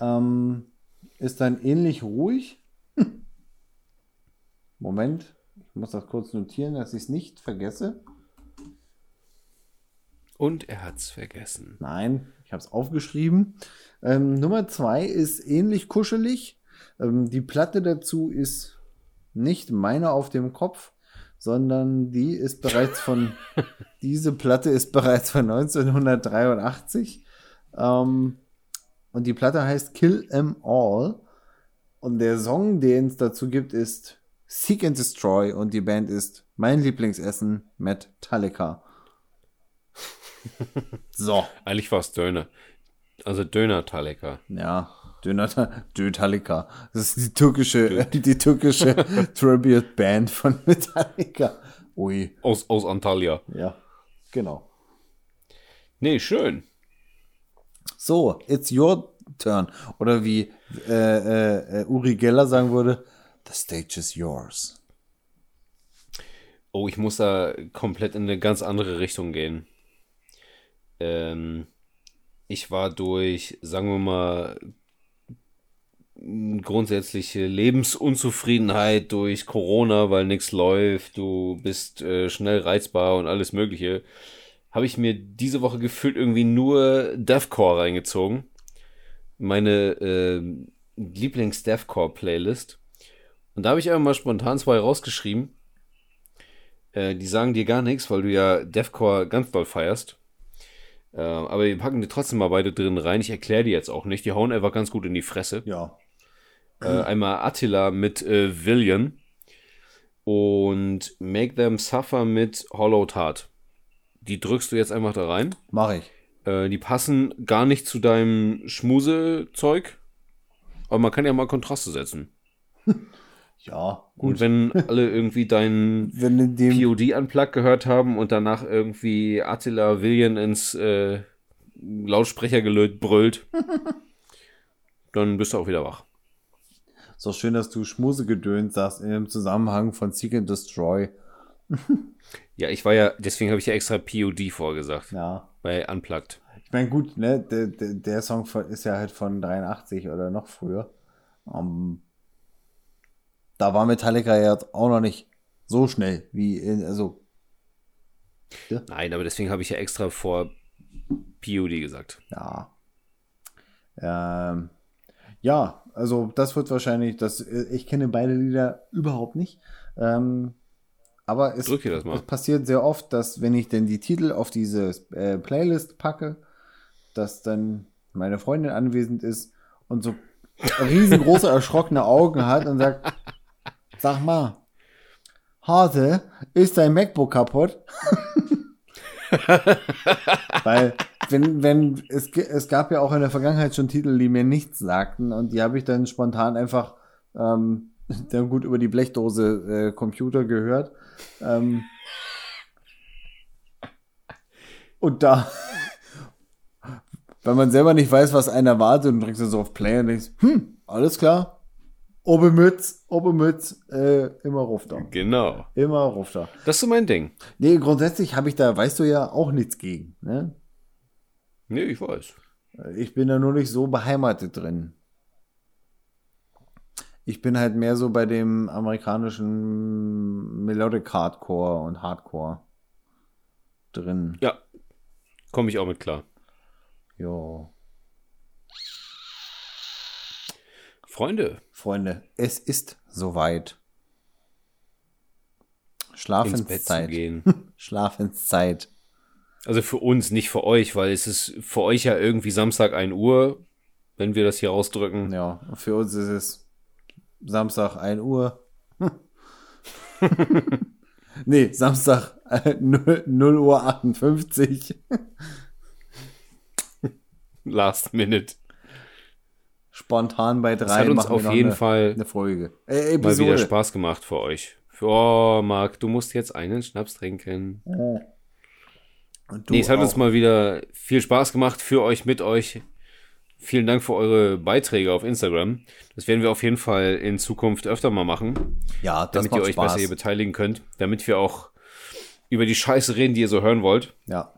S1: ähm, ist dann ähnlich ruhig. Moment, muss das kurz notieren, dass ich es nicht vergesse.
S2: Und er hat's vergessen.
S1: Nein, ich habe es aufgeschrieben. Ähm, Nummer zwei ist ähnlich kuschelig. Ähm, die Platte dazu ist nicht meine auf dem Kopf, sondern die ist bereits von, diese Platte ist bereits von 1983. Ähm, und die Platte heißt Kill 'em All. Und der Song, den es dazu gibt, ist Seek and Destroy. Und die Band ist mein Lieblingsessen, Metallica. so.
S2: Eigentlich war es Döner. Also Döner Taleka.
S1: Ja, Döner, Dötalika. Das ist die türkische, die türkische Tribute Band von Metallica. Ui,
S2: Aus, aus Antalya.
S1: ja, genau.
S2: Nee, schön.
S1: So, it's your turn. Oder wie äh, äh, äh, Uri Geller sagen würde, the stage is yours.
S2: Oh, ich muss da komplett in eine ganz andere Richtung gehen. Ähm, ich war durch, sagen wir mal, grundsätzliche Lebensunzufriedenheit durch Corona, weil nichts läuft, du bist äh, schnell reizbar und alles Mögliche, habe ich mir diese Woche gefühlt irgendwie nur Deathcore reingezogen. Meine äh, Lieblings-Deathcore-Playlist. Und da habe ich einfach mal spontan zwei rausgeschrieben. Äh, die sagen dir gar nichts, weil du ja Deathcore ganz doll feierst. Äh, aber wir packen die trotzdem mal beide drin rein. Ich erkläre die jetzt auch nicht. Die hauen einfach ganz gut in die Fresse.
S1: Ja.
S2: Äh, einmal Attila mit äh, Villian und Make Them Suffer mit Hollowed Heart. Die drückst du jetzt einfach da rein.
S1: Mach ich.
S2: Äh, die passen gar nicht zu deinem Schmusezeug, aber man kann ja mal Kontraste setzen.
S1: Ja,
S2: Und
S1: gut.
S2: wenn alle irgendwie deinen POD Unplugged gehört haben und danach irgendwie Attila Villian ins äh, Lautsprecher gelöt brüllt, dann bist du auch wieder wach.
S1: ist doch schön, dass du Schmusegedöns sagst in dem Zusammenhang von Seek and Destroy.
S2: Ja, ich war ja, deswegen habe ich ja extra POD vorgesagt.
S1: Ja.
S2: Bei Unplugged.
S1: Ich meine, gut, ne, der, der, Song ist ja halt von 83 oder noch früher. Ähm, da war Metallica ja auch noch nicht so schnell wie in, also,
S2: Nein, aber deswegen habe ich ja extra vor POD gesagt.
S1: ja. Ähm, ja, also das wird wahrscheinlich, das, ich kenne beide Lieder überhaupt nicht. Ähm, aber es, es passiert sehr oft, dass wenn ich denn die Titel auf diese äh, Playlist packe, dass dann meine Freundin anwesend ist und so riesengroße erschrockene Augen hat und sagt, sag mal, Hase, ist dein MacBook kaputt? Weil, wenn, wenn, es, es gab ja auch in der Vergangenheit schon Titel, die mir nichts sagten und die habe ich dann spontan einfach ähm, dann gut über die Blechdose äh, Computer gehört. Ähm, und da, weil man selber nicht weiß, was einen erwartet und drückst du so auf Play und denkst, hm, alles klar, Obermütz, Obermütz, äh, immer Rufter.
S2: Genau.
S1: Immer Rufter.
S2: Das ist so mein Ding.
S1: Nee, grundsätzlich habe ich da, weißt du ja, auch nichts gegen. Ne?
S2: Nee, ich weiß.
S1: Ich bin da nur nicht so beheimatet drin. Ich bin halt mehr so bei dem amerikanischen Melodic Hardcore und Hardcore drin.
S2: Ja, komme ich auch mit klar.
S1: Jo.
S2: Freunde,
S1: Freunde, es ist soweit.
S2: ins Bett zu
S1: Schlafenszeit. Schlafenszeit.
S2: Also für uns, nicht für euch, weil es ist für euch ja irgendwie Samstag 1 Uhr, wenn wir das hier rausdrücken.
S1: Ja, für uns ist es Samstag 1 Uhr. nee, Samstag äh, 0, 0 Uhr 58.
S2: Last Minute.
S1: Spontan bei
S2: Das
S1: drei
S2: hat uns auf jeden
S1: eine,
S2: Fall
S1: eine Folge. Äh,
S2: mal wieder. Spaß gemacht für euch. Für, oh, Marc, du musst jetzt einen Schnaps trinken.
S1: Und du
S2: nee, es hat uns
S1: auch.
S2: mal wieder viel Spaß gemacht für euch, mit euch. vielen Dank für eure Beiträge auf Instagram. Das werden wir auf jeden Fall in Zukunft öfter mal machen.
S1: Ja, das
S2: damit ihr euch
S1: Spaß.
S2: besser hier beteiligen könnt, damit wir auch über die Scheiße reden, die ihr so hören wollt.
S1: Ja.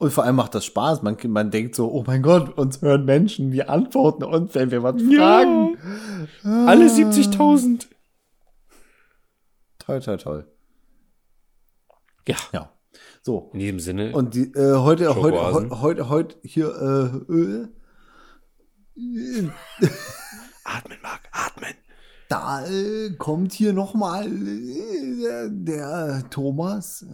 S1: Und vor allem macht das Spaß. Man, man denkt so, oh mein Gott, uns hören Menschen, die antworten uns, wenn wir was fragen.
S2: Alle 70.000.
S1: Toll, toll, toll.
S2: Ja,
S1: Ja. So.
S2: in diesem Sinne.
S1: Und die, äh, heute, heute, heute, heute, hier, äh, äh,
S2: atmen, Marc, atmen.
S1: da äh, kommt hier nochmal äh, der Thomas.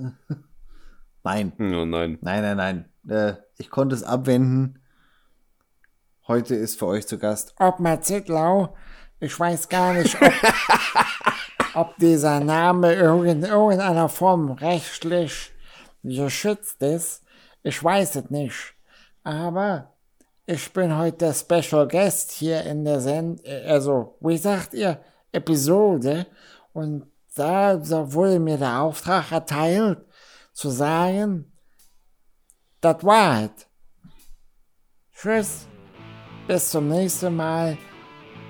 S1: Nein,
S2: Oh nein.
S1: nein, nein, nein. Äh, ich konnte es abwenden. Heute ist für euch zu Gast
S3: Ottmar Zittlau. Ich weiß gar nicht, ob, ob dieser Name in irgendeiner Form rechtlich geschützt ist. Ich weiß es nicht. Aber ich bin heute der Special Guest hier in der Send, also, wie sagt ihr, Episode. Und da wurde mir der Auftrag erteilt, zu sagen, das war es. Tschüss. Bis zum nächsten Mal.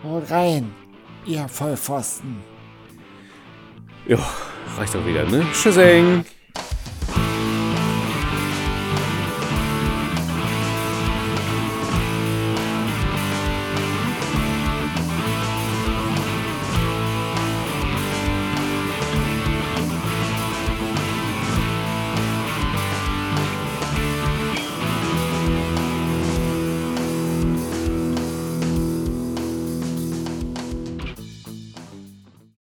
S3: Haut rein, ihr Vollpfosten.
S2: Ja, reicht doch wieder, ne? Tschüssing.